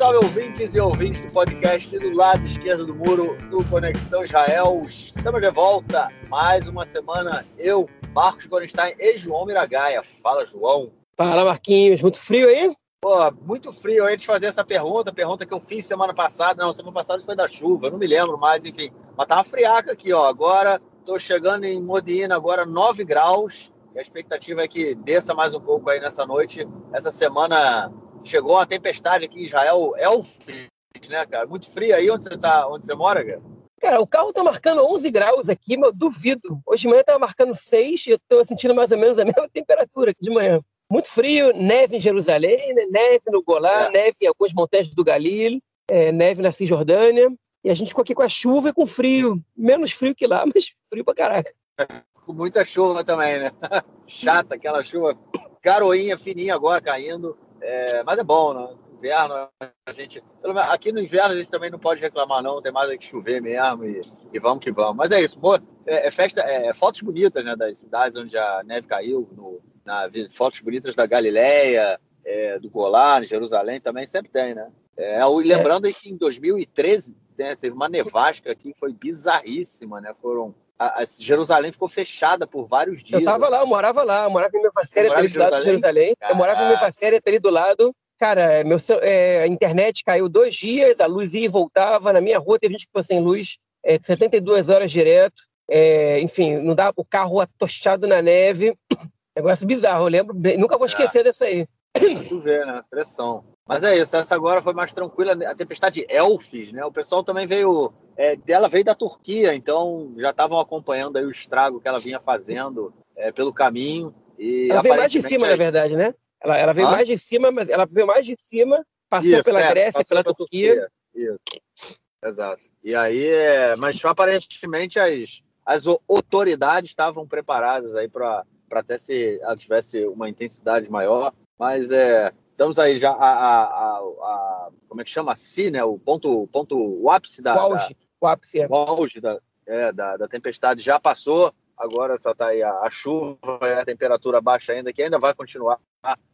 salve, ouvintes e ouvintes do podcast do lado esquerdo do muro do Conexão Israel. Estamos de volta. Mais uma semana. Eu, Marcos Gorenstein e João Miragaia. Fala, João. Fala, Marquinhos. Muito frio aí? Pô, muito frio. Antes de fazer essa pergunta, pergunta que eu fiz semana passada. Não, semana passada foi da chuva, não me lembro mais, enfim. Mas tava friaca aqui, ó. Agora tô chegando em Modena, agora 9 graus. E a expectativa é que desça mais um pouco aí nessa noite. Essa semana chegou uma tempestade aqui em Israel, Elfis, né, cara? Muito frio aí onde você tá, onde você mora, cara? Cara, o carro tá marcando 11 graus aqui, mas eu duvido. Hoje de manhã tava marcando 6 e eu tô sentindo mais ou menos a mesma temperatura aqui de manhã. Muito frio, neve em Jerusalém, né? neve no Golá, é. neve em algumas montanhas do Galil, é, neve na Cisjordânia. E a gente ficou aqui com a chuva e com frio. Menos frio que lá, mas frio pra caraca. Com muita chuva também, né? Chata, aquela chuva garoinha, fininha agora caindo. É, mas é bom, né? Inverno, a gente. Aqui no inverno a gente também não pode reclamar, não. Tem mais que chover mesmo e, e vamos que vamos. Mas é isso. Boa, é, é, festa, é, é, fotos bonitas, né? Das cidades onde a neve caiu, no, na, fotos bonitas da Galileia, é, do Golan, Jerusalém também sempre tem, né? É, lembrando que em 2013 né, teve uma nevasca aqui, foi bizarríssima, né? Foram a, a Jerusalém ficou fechada por vários dias. Eu tava lá, eu morava lá, eu morava em Mefacéria, ali do lado de Jerusalém. Eu morava em Mefacéria, ali do lado. Cara, meu, é, a internet caiu dois dias, a luz ia e voltava. Na minha rua teve gente que ficou sem luz é, 72 horas direto. É, enfim, não dava o carro atochado na neve. Negócio bizarro, eu lembro. Nunca vou esquecer é. dessa aí. Tu vê, né? Pressão. Mas é isso, essa agora foi mais tranquila. A tempestade Elfis, né? O pessoal também veio. É, ela veio da Turquia, então já estavam acompanhando aí o estrago que ela vinha fazendo é, pelo caminho. E ela veio mais de cima, na verdade, né? Ela, ela veio ah? mais de cima, mas ela veio mais de cima, passou isso, pela é, Grécia, pela, pela Turquia. Turquia. Isso. Exato. E aí, é, mas aparentemente as, as autoridades estavam preparadas aí para até se ela tivesse uma intensidade maior. Mas é, estamos aí já a, a, a, a, como é que chama? Si, né? O ponto, ponto, o ápice da. O auge. Da, o ápice, é. O auge da, é, da, da tempestade já passou. Agora só está aí a, a chuva, a temperatura baixa ainda, que ainda vai continuar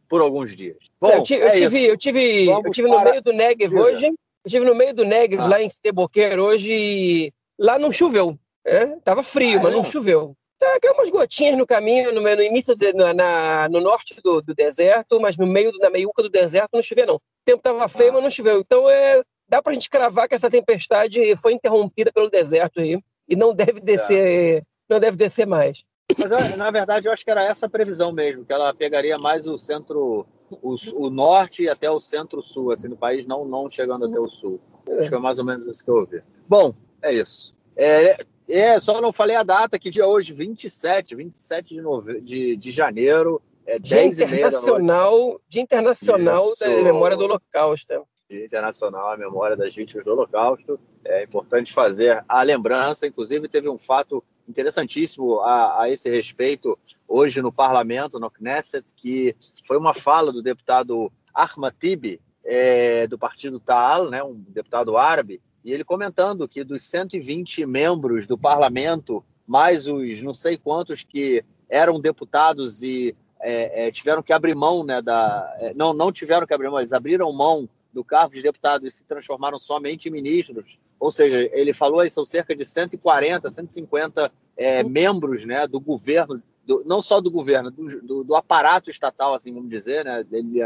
por alguns dias. Bom, eu, tive, é eu tive, eu tive, eu tive no meio do Negev hoje. Eu tive no meio do Negev ah. lá em Steboquer hoje. E lá não choveu. É? Tava frio, ah, mas é? não choveu. Tá, caiu umas gotinhas no caminho, no, no início, de, na, na, no norte do, do, deserto, mas no meio, na meiuca do deserto não choveu, não. O tempo estava feio, mas não choveu. Então, é, dá para a gente cravar que essa tempestade foi interrompida pelo deserto aí e não deve descer, é. não deve descer mais. Mas, na verdade, eu acho que era essa a previsão mesmo, que ela pegaria mais o centro, o, o norte até o centro-sul, assim, do país, não, não chegando até o sul. É. Acho que é mais ou menos isso que eu ouvi. Bom, é isso. É, é, só não falei a data, que dia hoje, 27, 27 de, nove... de, de janeiro, é dia 10 internacional, Dia Internacional Isso. da Memória do Holocausto. Dia Internacional a Memória das Vítimas do Holocausto. É importante fazer a lembrança, inclusive teve um fato interessantíssimo a, a esse respeito hoje no parlamento, no Knesset, que foi uma fala do deputado Ahmad Tibi, é, do partido Ta'al, né, um deputado árabe, e ele comentando que dos 120 membros do parlamento, mais os não sei quantos que eram deputados e é, é, tiveram que abrir mão, né, da, é, não, não tiveram que abrir mão, eles abriram mão do cargo de deputado e se transformaram somente em ministros. Ou seja, ele falou aí, são cerca de 140, 150 é, membros né, do governo, do, não só do governo, do, do, do, aparato estatal, assim vamos dizer, né, ele,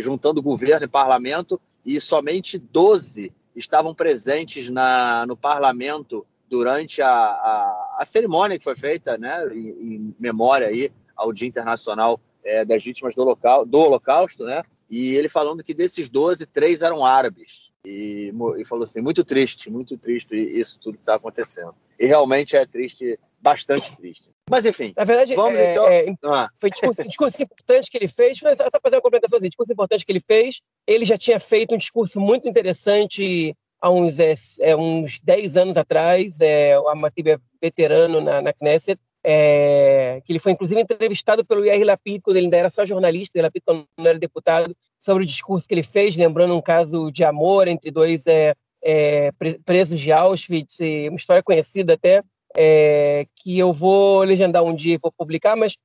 juntando governo e parlamento, e somente 12 estavam presentes na, no parlamento durante a, a, a cerimônia que foi feita, né, em, em memória aí ao Dia Internacional é, das Vítimas do, local, do Holocausto, né, e ele falando que desses 12, três eram árabes. E, e falou assim, muito triste, muito triste isso tudo que está acontecendo. E realmente é triste, bastante triste. Mas enfim, na verdade, vamos é, então. É, ah. Foi discurso, discurso importante que ele fez. Só fazer uma complementação, assim, discurso importante que ele fez. Ele já tinha feito um discurso muito interessante há uns, é, é uns 10 anos atrás. É, o Amatib é veterano na, na Knesset. É, que ele foi inclusive entrevistado pelo Yair Lapid quando ele ainda era só jornalista, Lapid quando não era deputado, sobre o discurso que ele fez, lembrando um caso de amor entre dois é, é, presos de Auschwitz, uma história conhecida até, é, que eu vou legendar um dia e vou publicar, mas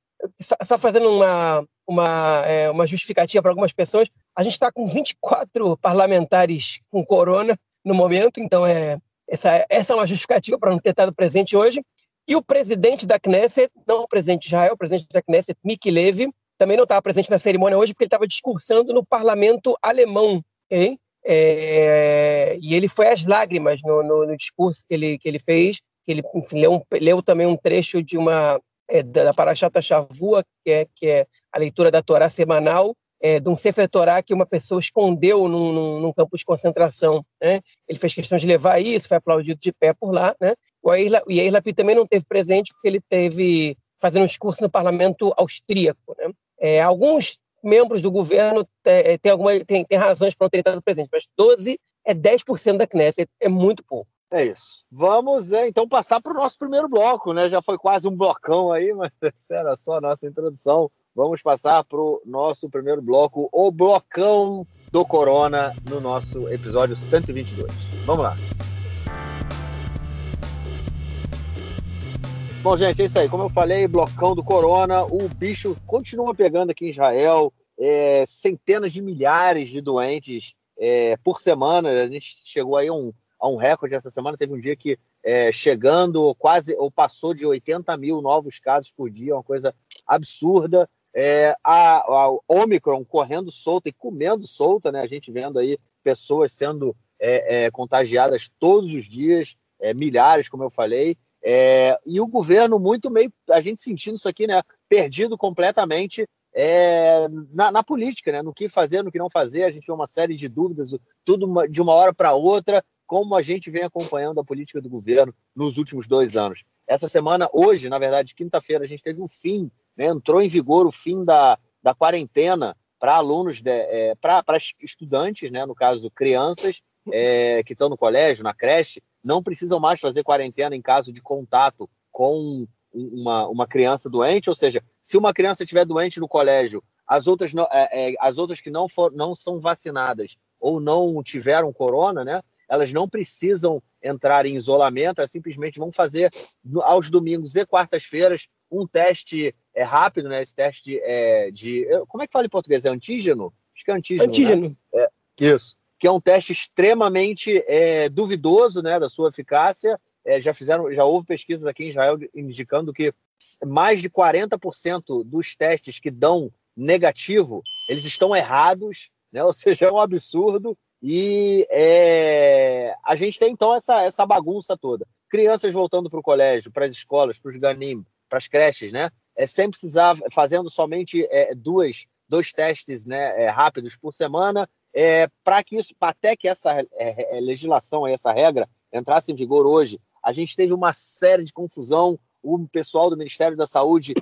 só fazendo uma, uma, é, uma justificativa para algumas pessoas, a gente está com 24 parlamentares com corona no momento, então é, essa, essa é uma justificativa para não ter estado presente hoje. E o presidente da Knesset, não o presidente de Israel, o presidente da Knesset, Miki Levy, também não estava presente na cerimônia hoje porque ele estava discursando no parlamento alemão. Okay? É, e ele foi às lágrimas no, no, no, discurso que ele, que ele fez, ele enfim, leu, leu também um trecho de uma é, da Parashata Shavua, que é, que é a leitura da Torá semanal, é, de um Sefer Torá que uma pessoa escondeu num, num, num, campo de concentração. Né? Ele fez questão de levar isso, foi aplaudido de pé por lá. Né? O Yair Lapid também não teve presente porque ele teve fazendo um discurso no parlamento austríaco. Né? É, alguns membros do governo têm alguma, tem, tem razões para não ter estado presente, mas 12 é 10% da Knesset, é muito pouco. É isso. Vamos é, então passar para o nosso primeiro bloco, né? Já foi quase um blocão aí, mas era só a nossa introdução. Vamos passar para o nosso primeiro bloco, o blocão do Corona, no nosso episódio 122. Vamos lá. Bom, gente, é isso aí. Como eu falei, blocão do Corona, o bicho continua pegando aqui em Israel. É, centenas de milhares de doentes é, por semana. A gente chegou aí a um a um recorde essa semana. Teve um dia que, é, chegando quase, ou passou de 80 mil novos casos por dia, uma coisa absurda. É, a, a Omicron correndo solta e comendo solta, né? A gente vendo aí pessoas sendo é, é, contagiadas todos os dias, é, milhares, como eu falei. É, e o governo muito meio, a gente sentindo isso aqui, né? Perdido completamente é, na, na, política, né? No que fazer, no que não fazer. A gente vê uma série de dúvidas, tudo de uma hora para outra como a gente vem acompanhando a política do governo nos últimos dois anos. Essa semana, hoje, na verdade, quinta-feira, a gente teve um fim, né? entrou em vigor o fim da, da quarentena para alunos, é, para estudantes, né? no caso, crianças é, que estão no colégio, na creche, não precisam mais fazer quarentena em caso de contato com uma, uma criança doente, ou seja, se uma criança estiver doente no colégio, as outras, é, é, as outras que não, for, não são vacinadas ou não tiveram corona, né? Elas não precisam entrar em isolamento, elas simplesmente vão fazer aos domingos e quartas-feiras um teste é, rápido, né? Esse teste é, de. Como é que fala em português? É antígeno? Acho que é antígeno. Né? Antígeno. Né? É, isso. Que é um teste extremamente é, duvidoso né, da sua eficácia. É, já fizeram, já houve pesquisas aqui em Israel indicando que mais de 40% dos testes que dão negativo, eles estão errados, né? Ou seja, é um absurdo. E é, a gente tem então essa, essa bagunça toda. Crianças voltando para o colégio, para as escolas, para os ganim, para as creches, né? É sempre precisar fazendo somente é, duas, dois testes né, é, rápidos por semana, é, para que isso, até que essa é, legislação, essa regra entrasse em vigor hoje, a gente teve uma série de confusão. O pessoal do Ministério da Saúde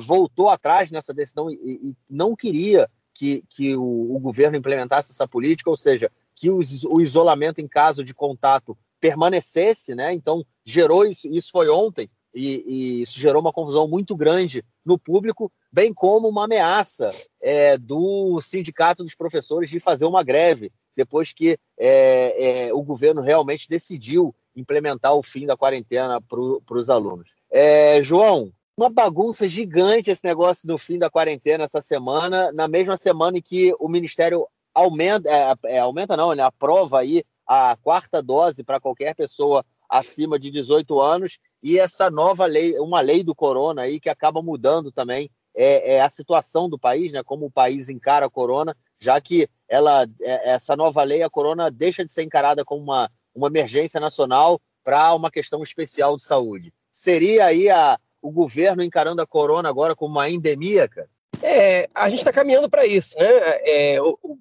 voltou atrás nessa decisão e, e não queria que, que o, o, governo implementasse essa política, ou seja, que o, isolamento em caso de contato permanecesse, né? Então gerou isso, isso foi ontem, e, e isso gerou uma confusão muito grande no público, bem como uma ameaça é, do sindicato dos professores de fazer uma greve depois que é, é, o governo realmente decidiu implementar o fim da quarentena para os alunos. É, João, uma bagunça gigante esse negócio do fim da quarentena essa semana, na mesma semana em que o Ministério aumenta, é, é, aumenta não, ele aprova aí a quarta dose para qualquer pessoa acima de 18 anos e essa nova lei, uma lei do corona aí que acaba mudando também é, é a situação do país, né? Como o país encara a corona, já que ela, é, essa nova lei, a corona deixa de ser encarada como uma, uma emergência nacional para uma questão especial de saúde. Seria aí a, o governo encarando a corona agora como uma endemia, cara? É, a gente está caminhando para isso, né? É, o, o,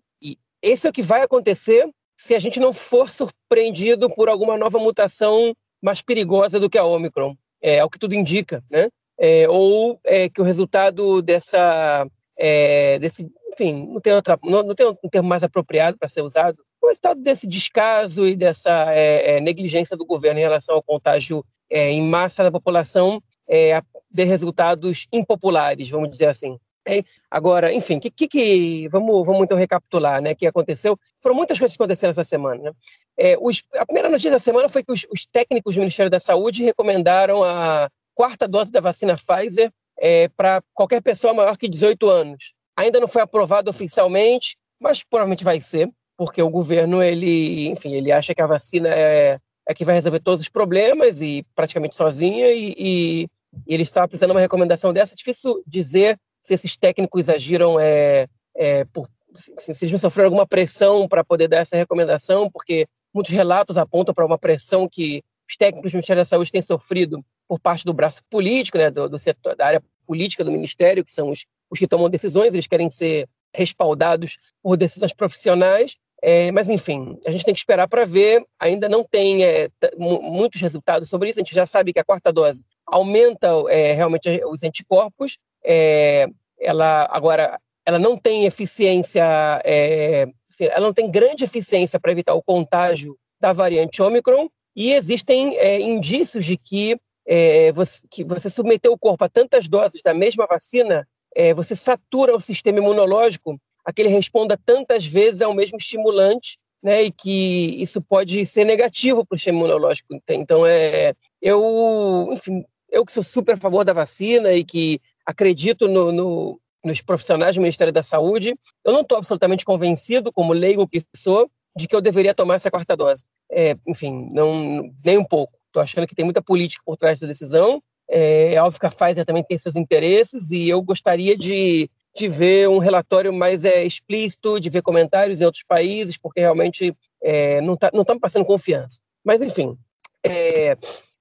esse é o que vai acontecer se a gente não for surpreendido por alguma nova mutação mais perigosa do que a Omicron. É, é o que tudo indica, né? É, ou é, que o resultado dessa, é, desse, enfim, não tem, outra, não, não tem um termo mais apropriado para ser usado, o resultado desse descaso e dessa é, é, negligência do governo em relação ao contágio em massa da população é, de resultados impopulares, vamos dizer assim. É, agora, enfim, que, que, que, vamos, vamos então recapitular, né? Que aconteceu? Foram muitas coisas que aconteceram essa semana. Né? É, os, a primeira notícia da semana foi que os, os, técnicos do Ministério da Saúde recomendaram a quarta dose da vacina Pfizer é, para qualquer pessoa maior que 18 anos. Ainda não foi aprovado oficialmente, mas provavelmente vai ser, porque o governo ele, enfim, ele acha que a vacina é, é que vai resolver todos os problemas e praticamente sozinha e, e, e ele está precisando de uma recomendação dessa. É difícil dizer se esses técnicos agiram é, é, por, se, se eles sofreram alguma pressão para poder dar essa recomendação, porque muitos relatos apontam para uma pressão que os técnicos do Ministério da Saúde têm sofrido por parte do braço político, né, do, do setor, da área política do Ministério, que são os, os que tomam decisões, eles querem ser respaldados por decisões profissionais. É, mas, enfim, a gente tem que esperar para ver. Ainda não tem é, muitos resultados sobre isso. A gente já sabe que a quarta dose aumenta é, realmente os anticorpos. É, ela agora ela não tem eficiência, é, ela não tem grande eficiência para evitar o contágio da variante Omicron, e existem é, indícios de que, é, você, que você submeter o corpo a tantas doses da mesma vacina, é, você satura o sistema imunológico a que ele responda tantas vezes ao mesmo estimulante, né, e que isso pode ser negativo para o sistema imunológico. Então, é, eu, enfim, eu que sou super a favor da vacina e que acredito no, no nos profissionais do Ministério da Saúde. Eu não estou absolutamente convencido, como leigo que sou, de que eu deveria tomar essa quarta dose. É, enfim, não, nem um pouco. Estou achando que tem muita política por trás da decisão. É, é óbvio que a Pfizer também tem seus interesses e eu gostaria de, de ver um relatório mais é, explícito, de ver comentários em outros países, porque realmente é, não está tá me passando confiança. Mas, enfim, é,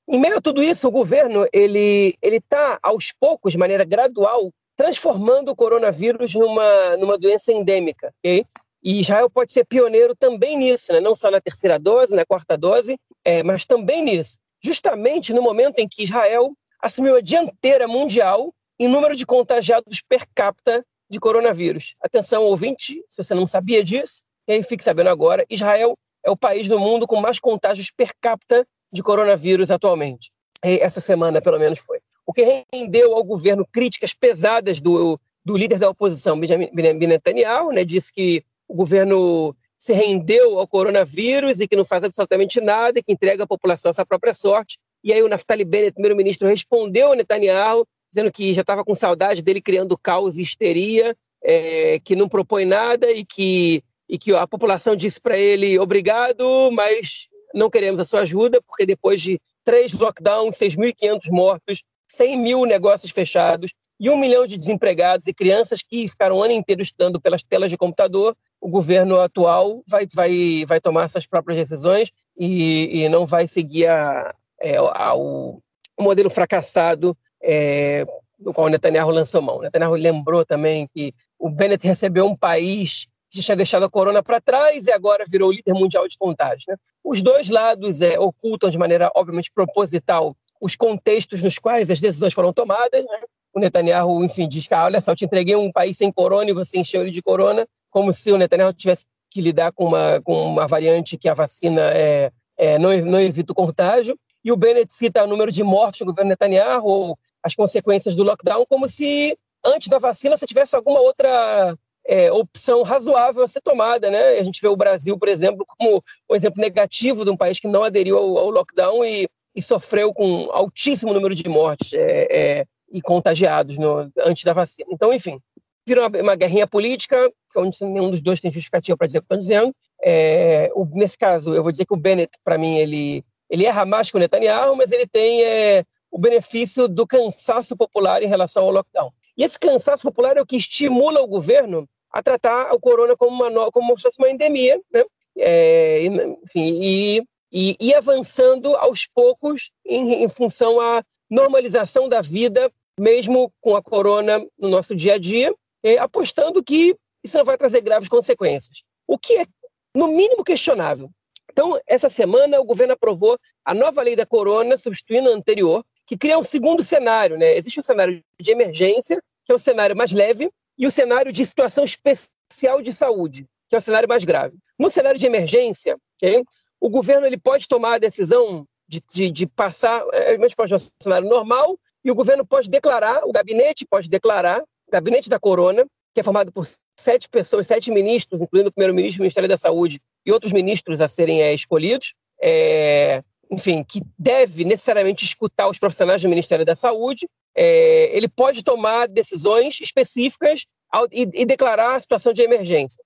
em meio a tudo isso, o governo ele está aos poucos, de maneira gradual, transformando o coronavírus numa, numa doença endêmica. Okay? E Israel pode ser pioneiro também nisso, né? não só na terceira dose, na quarta dose, é, mas também nisso. Justamente no momento em que Israel assumiu a dianteira mundial em número de contagiados per capita de coronavírus. Atenção, ouvinte, se você não sabia disso, e aí fique sabendo agora, Israel é o país do mundo com mais contágios per capita de coronavírus atualmente. E essa semana, pelo menos, foi o que rendeu ao governo críticas pesadas do, do líder da oposição, Benjamin Netanyahu, né, disse que o governo se rendeu ao coronavírus e que não faz absolutamente nada e que entrega a população à sua própria sorte. E aí o Naftali Bennett, primeiro-ministro, respondeu ao Netanyahu, dizendo que já estava com saudade dele criando caos e histeria, é, que não propõe nada e que, e que a população disse para ele obrigado, mas não queremos a sua ajuda, porque depois de três lockdowns, 6.500 mortos, 100 mil negócios fechados e um milhão de desempregados e crianças que ficaram o ano inteiro estudando pelas telas de computador, o governo atual vai, vai, vai tomar suas próprias decisões e, e não vai seguir a, é, o, o, modelo fracassado é, do qual o Netanyahu lançou mão. O Netanyahu lembrou também que o Bennett recebeu um país que tinha deixado a corona para trás e agora virou líder mundial de contágio. Né? Os dois lados é, ocultam de maneira, obviamente, proposital os contextos nos quais as decisões foram tomadas. Né? O Netanyahu, enfim, diz que, ah, olha só, eu te entreguei um país sem corona e você encheu ele de corona, como se o Netanyahu tivesse que lidar com uma, com uma variante que a vacina é, é, não, não evita o contágio. E o Bennett cita o número de mortes no governo Netanyahu, ou as consequências do lockdown, como se antes da vacina você tivesse alguma outra é, opção razoável a ser tomada. Né? A gente vê o Brasil, por exemplo, como um exemplo negativo de um país que não aderiu ao, ao lockdown e e sofreu com altíssimo número de mortes é, é, e contagiados no, antes da vacina. Então, enfim, virou uma, uma guerrinha política, onde nenhum dos dois tem justificativa para dizer o que estão dizendo. É, o, nesse caso, eu vou dizer que o Bennett, para mim, ele, ele erra mais que o Netanyahu, mas ele tem é, o benefício do cansaço popular em relação ao lockdown. E esse cansaço popular é o que estimula o governo a tratar o corona como uma, como se fosse uma endemia, né? É, enfim, e e ir avançando aos poucos em, em função à normalização da vida, mesmo com a corona no nosso dia a dia, apostando que isso não vai trazer graves consequências. O que é, no mínimo, questionável. Então, essa semana, o governo aprovou a nova lei da corona, substituindo a anterior, que cria um segundo cenário. Né? Existe um cenário de emergência, que é o cenário mais leve, e o cenário de situação especial de saúde, que é o cenário mais grave. No cenário de emergência, okay, o governo ele pode tomar a decisão de, de, de passar, é, gente pode um cenário normal, e o governo pode declarar, o gabinete pode declarar, o gabinete da corona, que é formado por sete pessoas, sete ministros, incluindo o primeiro-ministro, o Ministério da Saúde e outros ministros a serem é, escolhidos, é, enfim, que deve necessariamente escutar os profissionais do Ministério da Saúde, é, ele pode tomar decisões específicas ao, e, e, declarar a situação de emergência.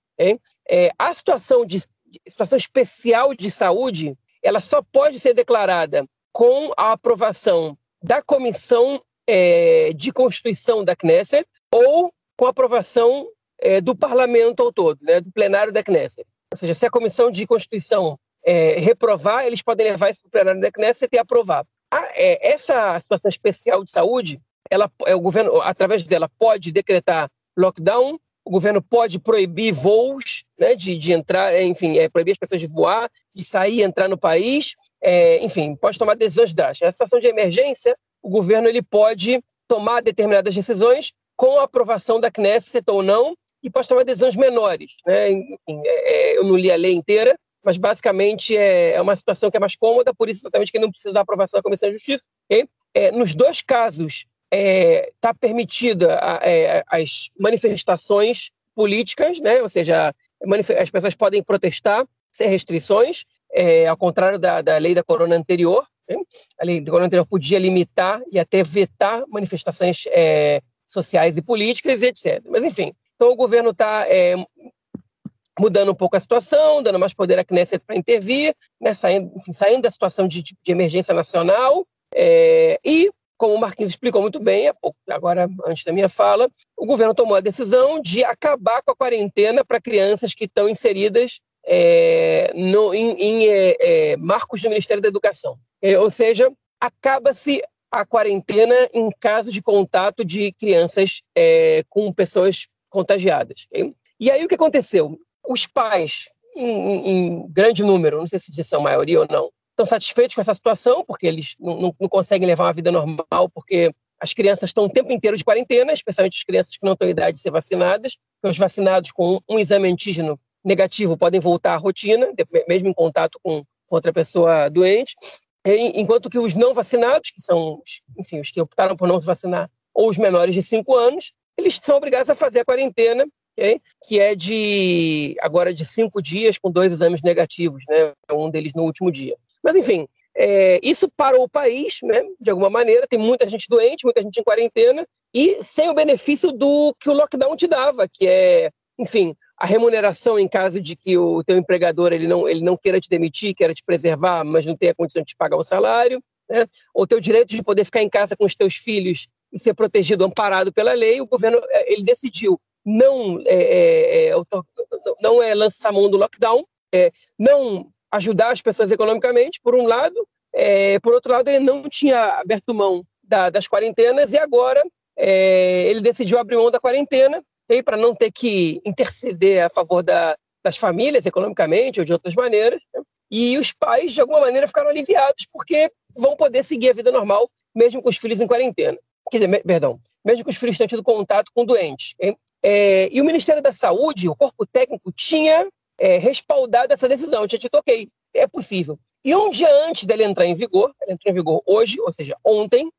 É, a situação, de, situação especial de saúde ela só pode ser declarada com a aprovação da Comissão é, de Constituição da Knesset ou com a aprovação é, do Parlamento ao todo, né, do plenário da Knesset. Ou seja, se a Comissão de Constituição é, reprovar, eles podem levar isso para o plenário da Knesset e aprovar. A, é, essa situação especial de saúde, ela, é, o governo, através dela, pode decretar lockdown, o governo pode proibir voos, né, de, de entrar, é, enfim, é, proibir as pessoas de voar, de sair e entrar no país, é, enfim, pode tomar decisões drásticas. Na situação de emergência, o governo ele pode tomar determinadas decisões com a aprovação da Knesset ou não, e pode tomar decisões menores. Né? Enfim, é, eu não li a lei inteira, mas basicamente é, é, uma situação que é mais cômoda, por isso exatamente que não precisa da aprovação da Comissão de Justiça. Okay? É, nos dois casos, está é, tá permitida é, as manifestações políticas, né? ou seja, as pessoas podem protestar sem restrições, é, ao contrário da, da lei da corona anterior. Né? A lei da corona anterior podia limitar e até vetar manifestações é, sociais e políticas e etc. Mas, enfim, então o governo está mudando um pouco a situação, dando mais poder à Knesset para intervir, né, saindo, enfim, saindo da situação de, de emergência nacional. É, e, como o Marquinhos explicou muito bem, agora antes da minha fala, o governo tomou a decisão de acabar com a quarentena para crianças que estão inseridas é, no, em, em é, é marcos do Ministério da Educação. É, ou seja, acaba-se a quarentena em caso de contato de crianças é, com pessoas contagiadas. Okay? E aí o que aconteceu? Os pais, em, em, grande número, não sei se são maioria ou não, estão satisfeitos com essa situação, porque eles não, não, não conseguem levar uma vida normal, porque as crianças estão o tempo inteiro de quarentena, especialmente as crianças que não têm idade de ser vacinadas. Os vacinados com um exame antígeno negativo podem voltar à rotina, mesmo em contato com outra pessoa doente. Enquanto que os não vacinados, que são, enfim, os que optaram por não se vacinar, ou os menores de 5 anos, eles são obrigados a fazer a quarentena, okay? que é de agora de cinco dias com dois exames negativos, né? um deles no último dia. Mas, enfim, é, isso parou o país, né? de alguma maneira, tem muita gente doente, muita gente em quarentena, e sem o benefício do que o lockdown te dava, que é, enfim, a remuneração em caso de que o teu empregador ele não, ele não queira te demitir, queira te preservar, mas não tenha condição de te pagar o salário, né? ou teu direito de poder ficar em casa com os teus filhos e ser protegido, amparado pela lei, o governo é, ele decidiu não é, é, é não é lançar mão do lockdown, é, não ajudar as pessoas economicamente, por um lado, é, por outro lado, ele não tinha aberto mão da, das quarentenas e agora é, ele decidiu abrir mão da quarentena para não ter que interceder a favor da, das famílias economicamente ou de outras maneiras. Né? E os pais, de alguma maneira, ficaram aliviados porque vão poder seguir a vida normal, mesmo com os filhos em quarentena quer dizer, perdão, mesmo que os filhos tenham tido contato com doentes. É, e o Ministério da Saúde, o corpo técnico, tinha é, respaldado essa decisão, tinha dito, ok, é possível. E um dia antes dele entrar em vigor, ele entrou em vigor hoje, ou seja, ontem,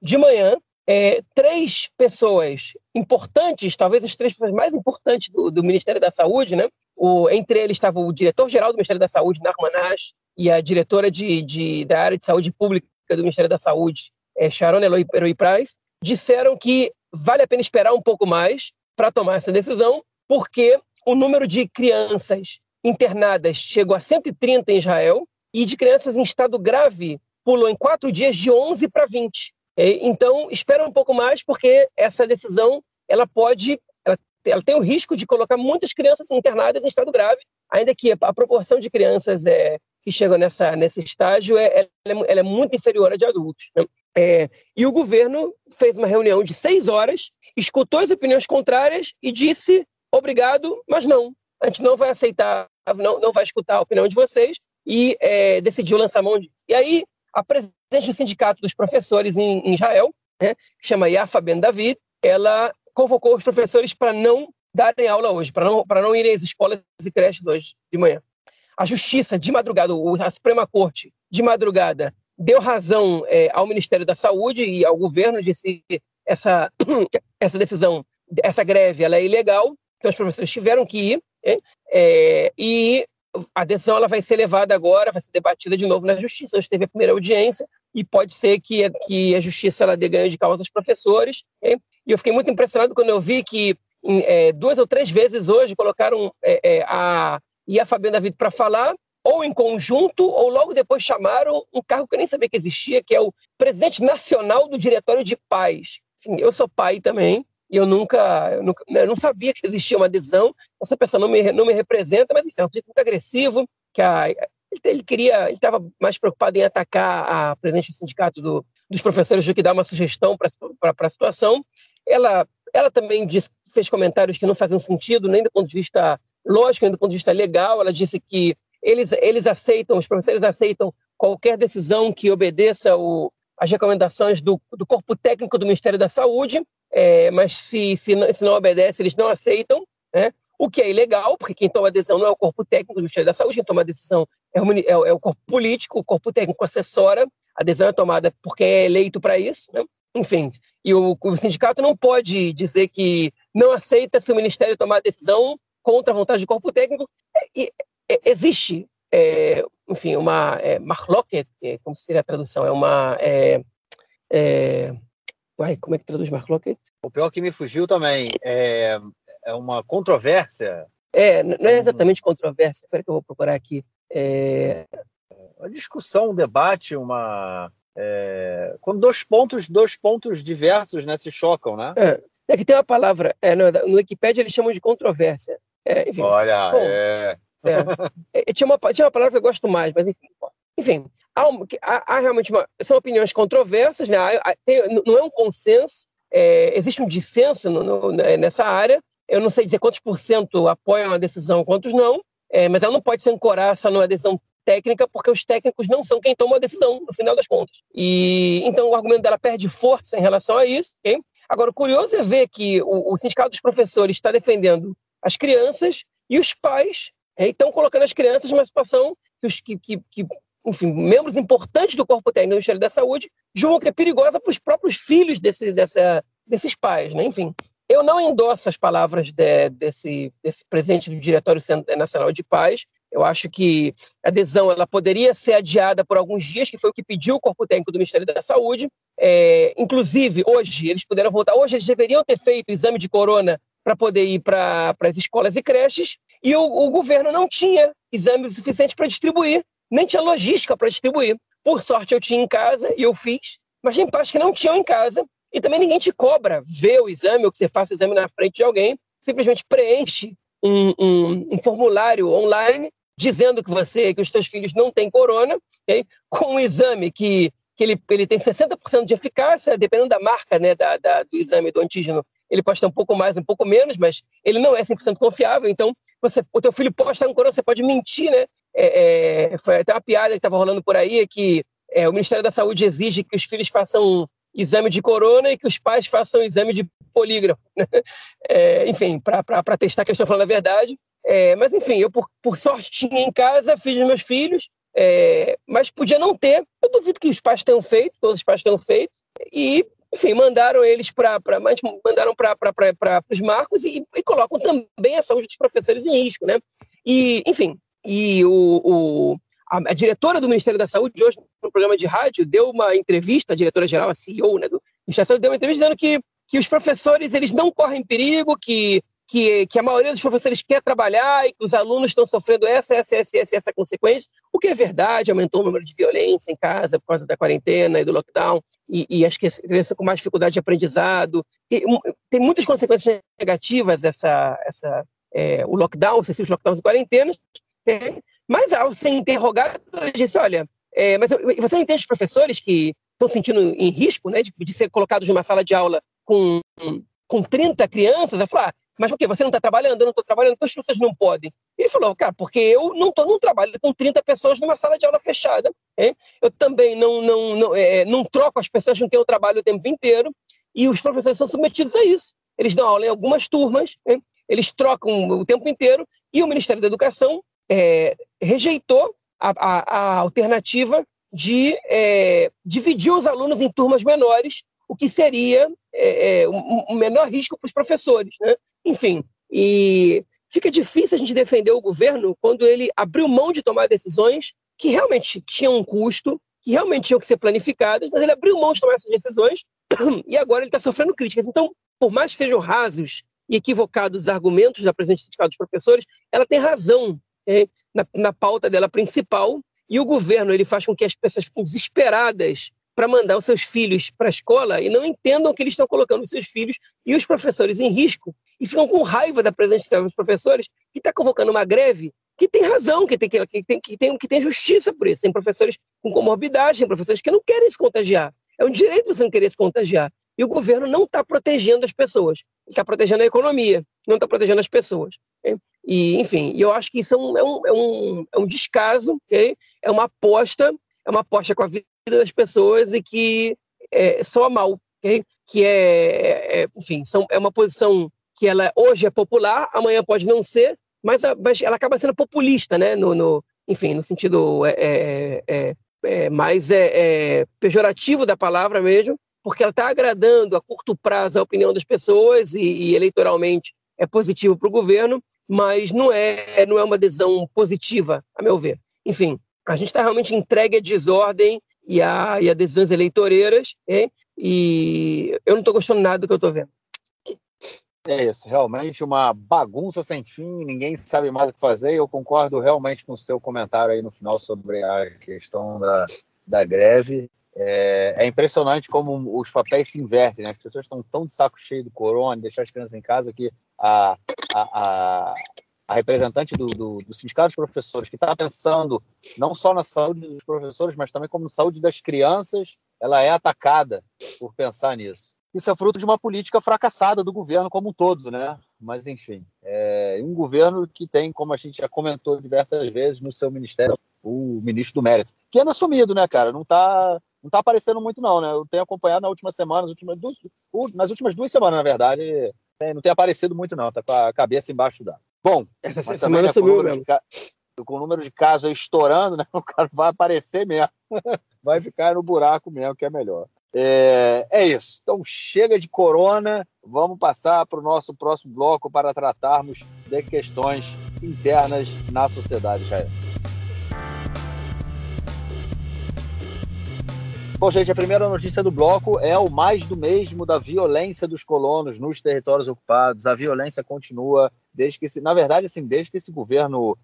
de manhã, é, três pessoas importantes, talvez as três pessoas mais importantes do, do Ministério da Saúde, né? O, entre eles estava o diretor-geral do Ministério da Saúde, Narman Ash, e a diretora de, de, da área de saúde pública do Ministério da Saúde, é, Sharon Eloy, Eloy Price, disseram que vale a pena esperar um pouco mais para tomar essa decisão, porque o número de crianças internadas chegou a 130 em Israel e de crianças em estado grave pulou em quatro dias de 11 para 20. Então, espera um pouco mais, porque essa decisão ela pode, ela, ela, tem o risco de colocar muitas crianças internadas em estado grave, ainda que a proporção de crianças é, que chegam nessa, nesse estágio é, ela, é, ela é muito inferior à de adultos. Né? É, e o governo fez uma reunião de seis horas, escutou as opiniões contrárias e disse obrigado, mas não. A gente não vai aceitar, não, não vai escutar a opinião de vocês e é, decidiu lançar mão disso. E aí, a presidente do Sindicato dos Professores em, em Israel, né, que chama Yafa Ben David, ela convocou os professores para não darem aula hoje, para não, não irem às escolas e creches hoje de manhã. A Justiça, de madrugada, a Suprema Corte, de madrugada, deu razão é, ao Ministério da Saúde e ao governo de se essa, essa decisão, essa greve, ela é ilegal, então os professores tiveram que ir, é, e a decisão ela vai ser levada agora, vai ser debatida de novo na Justiça. Hoje teve a primeira audiência, e pode ser que, que a justiça ela dê ganho de causa aos professores. E eu fiquei muito impressionado quando eu vi que é, duas ou três vezes hoje colocaram é, é, a e a Fabiana David para falar, ou em conjunto, ou logo depois chamaram um cargo que eu nem sabia que existia, que é o presidente nacional do Diretório de Pais. Enfim, eu sou pai também, e eu nunca, eu nunca eu não sabia que existia uma adesão. Essa pessoa não me, não me representa, mas enfim, é um tipo muito agressivo, que a, ele, ele, queria, ele estava mais preocupado em atacar a presidente do sindicato do, dos professores do que dar uma sugestão para a situação. Ela, ela também disse, fez comentários que não faziam sentido, nem do ponto de vista lógico, nem do ponto de vista legal. Ela disse que eles, eles aceitam, os professores aceitam qualquer decisão que obedeça o, as recomendações do, do corpo técnico do Ministério da Saúde, é, mas se, se, não, se não obedece, eles não aceitam, né? o que é ilegal, porque quem toma a decisão não é o corpo técnico do Ministério da Saúde, quem toma a decisão é o, é, é o corpo político, o corpo técnico assessora, a decisão é tomada porque é eleito para isso, né? enfim. E o, o, sindicato não pode dizer que não aceita se o Ministério tomar a decisão contra a vontade do corpo técnico. E, existe, é, enfim, uma é, marloquet, é, como seria a tradução? É uma... É, é, uai, como é que traduz marloquet? O pior que me fugiu também é, é uma controvérsia. É, não é exatamente controvérsia. Espera que eu vou procurar aqui. É... Uma discussão, um debate, uma... É, quando dois pontos, dois pontos diversos né, se chocam, né? É, é que tem uma palavra, é, no, no Wikipedia eles chamam de controvérsia. É, enfim, Olha, bom, é. É. tinha, uma, tinha uma palavra que eu gosto mais, mas enfim. Enfim, há, há, há realmente uma, são opiniões controversas, né? Há, tem, não é um consenso, é, existe um dissenso no, no, né, nessa área. Eu não sei dizer quantos por cento apoiam a decisão, quantos não, é, mas ela não pode se ancorar só numa decisão técnica, porque os técnicos não são quem toma a decisão, no final das contas. E então o argumento dela perde força em relação a isso. Okay? Agora, o curioso é ver que o, o Sindicato dos Professores está defendendo as crianças e os pais é, estão colocando as crianças numa situação que, os, que, que, que enfim, membros importantes do corpo técnico do Ministério da Saúde julgam que é perigosa para os próprios filhos desse, dessa, desses pais. Né? Enfim, eu não endosso as palavras de, desse, desse presidente do Diretório Nacional de Paz. Eu acho que a adesão ela poderia ser adiada por alguns dias, que foi o que pediu o corpo técnico do Ministério da Saúde. É, inclusive, hoje, eles puderam voltar. Hoje, eles deveriam ter feito o exame de corona para poder ir para as escolas e creches, e o, o governo não tinha exames suficientes para distribuir, nem tinha logística para distribuir. Por sorte, eu tinha em casa e eu fiz, mas tem pais que não tinham em casa, e também ninguém te cobra ver o exame ou que você faça o exame na frente de alguém, simplesmente preenche um, um, um formulário online dizendo que você, que os seus filhos não têm corona, okay? com um exame que, que ele, ele tem 60% de eficácia, dependendo da marca né, da, da, do exame do antígeno, ele pode ter um pouco mais, um pouco menos, mas ele não é 100% confiável, então você, o teu filho pode estar com corona, você pode mentir, né? É, é, foi até uma piada que estava rolando por aí, que é, o Ministério da Saúde exige que os filhos façam exame de corona e que os pais façam exame de polígrafo, né? é, enfim, para testar que eles estão falando a verdade. É, mas, enfim, eu, por, por, sorte, tinha em casa, fiz os meus filhos, é, mas podia não ter. Eu duvido que os pais tenham feito, todos os pais tenham feito, e enfim, mandaram eles para mandaram para os marcos e, e, colocam também a saúde dos professores em risco, né? E, enfim, e o, o a, diretora do Ministério da Saúde hoje no programa de rádio deu uma entrevista, a diretora geral, a CEO, né, do Ministério da Saúde deu uma entrevista dizendo que que os professores eles não correm perigo, que que, que a maioria dos professores quer trabalhar e que os alunos estão sofrendo essa, essa, essa, essa, essa consequência, que é verdade, aumentou o número de violência em casa por causa da quarentena e do lockdown, e, e as crianças com mais dificuldade de aprendizado. E, tem muitas consequências negativas essa, essa, é, o lockdown, excessivos lockdowns e quarentenas, é, mas ao ser interrogado, ele disse, olha, é, mas você não entende os professores que estão sentindo em risco né, de, de ser colocados numa sala de aula com, com 30 crianças? Eu falei, ah, mas por quê? Você não está trabalhando? Eu não estou trabalhando, por que vocês não podem? Ele falou, cara, porque eu não estou num trabalho com 30 pessoas numa sala de aula fechada. Eu também não, não, não, é, não troco as pessoas com quem eu trabalho o tempo inteiro e os professores são submetidos a isso. Eles dão aula em algumas turmas, eles trocam o tempo inteiro e o Ministério da Educação é, rejeitou a, a, a, alternativa de é, dividir os alunos em turmas menores, o que seria é, é um, um menor risco para os professores. Né? Enfim, e fica difícil a gente defender o governo quando ele abriu mão de tomar decisões que realmente tinham um custo, que realmente tinham que ser planificadas, mas ele abriu mão de tomar essas decisões e agora ele está sofrendo críticas. Então, por mais que sejam rasos e equivocados os argumentos da presidente do Sindicato dos Professores, ela tem razão é, na, na pauta dela principal e o governo ele faz com que as pessoas fiquem desesperadas para mandar os seus filhos para a escola e não entendam que eles estão colocando os seus filhos e os professores em risco e ficam com raiva da presença dos professores que está convocando uma greve que tem razão, que tem, que, tem, que, tem, que tem justiça por isso. Tem professores com comorbidade, tem professores que não querem se contagiar. É um direito você não querer se contagiar. E o governo não está protegendo as pessoas. Está protegendo a economia, não está protegendo as pessoas. Okay? E, enfim, eu acho que isso é um, é um, é um, é um descaso, okay? é uma aposta, é uma aposta com a vida das pessoas e que é, soa mal. Okay? Que é, é, enfim, são, é uma posição que ela hoje é popular, amanhã pode não ser, mas, mas ela acaba sendo populista, né? No, no enfim, no sentido é, é, é, é mais é, pejorativo da palavra mesmo, porque ela está agradando a curto prazo a opinião das pessoas e, e eleitoralmente é positivo para o governo, mas não é, não é uma adesão positiva, a meu ver. Enfim, a gente está realmente entregue à desordem e a, e a decisões eleitoreiras, hein? e eu não estou gostando nada do que eu estou vendo. É isso, realmente uma bagunça sem fim, ninguém sabe mais o que fazer. Eu concordo realmente com o seu comentário aí no final sobre a questão da, da greve. É, é impressionante como os papéis se invertem, né? As pessoas estão tão de saco cheio do corona, deixar as crianças em casa, que a, a, a, a representante do, do, do, Sindicato dos Professores, que está pensando não só na saúde dos professores, mas também como na saúde das crianças, ela é atacada por pensar nisso isso é fruto de uma política fracassada do governo como um todo, né? Mas, enfim, é um governo que tem, como a gente já comentou diversas vezes no seu ministério, o ministro do Mérito, que anda sumido, né, cara? Não tá, não tá aparecendo muito, não, né? Eu tenho acompanhado na última semana, nas últimas duas, nas últimas duas semanas, na verdade, não tem aparecido muito, não. Tá com a cabeça embaixo da. Bom, essa semana né, sumiu mesmo. De, com o número de casos estourando, né? O cara vai aparecer mesmo. vai ficar no buraco mesmo, que é melhor. É, é isso. Então chega de corona, vamos passar para o nosso próximo bloco para tratarmos de questões internas na sociedade israelense. Bom, gente, a primeira notícia do bloco é o mais do mesmo da violência dos colonos nos territórios ocupados. A violência continua desde que esse, na verdade, assim, desde que esse governo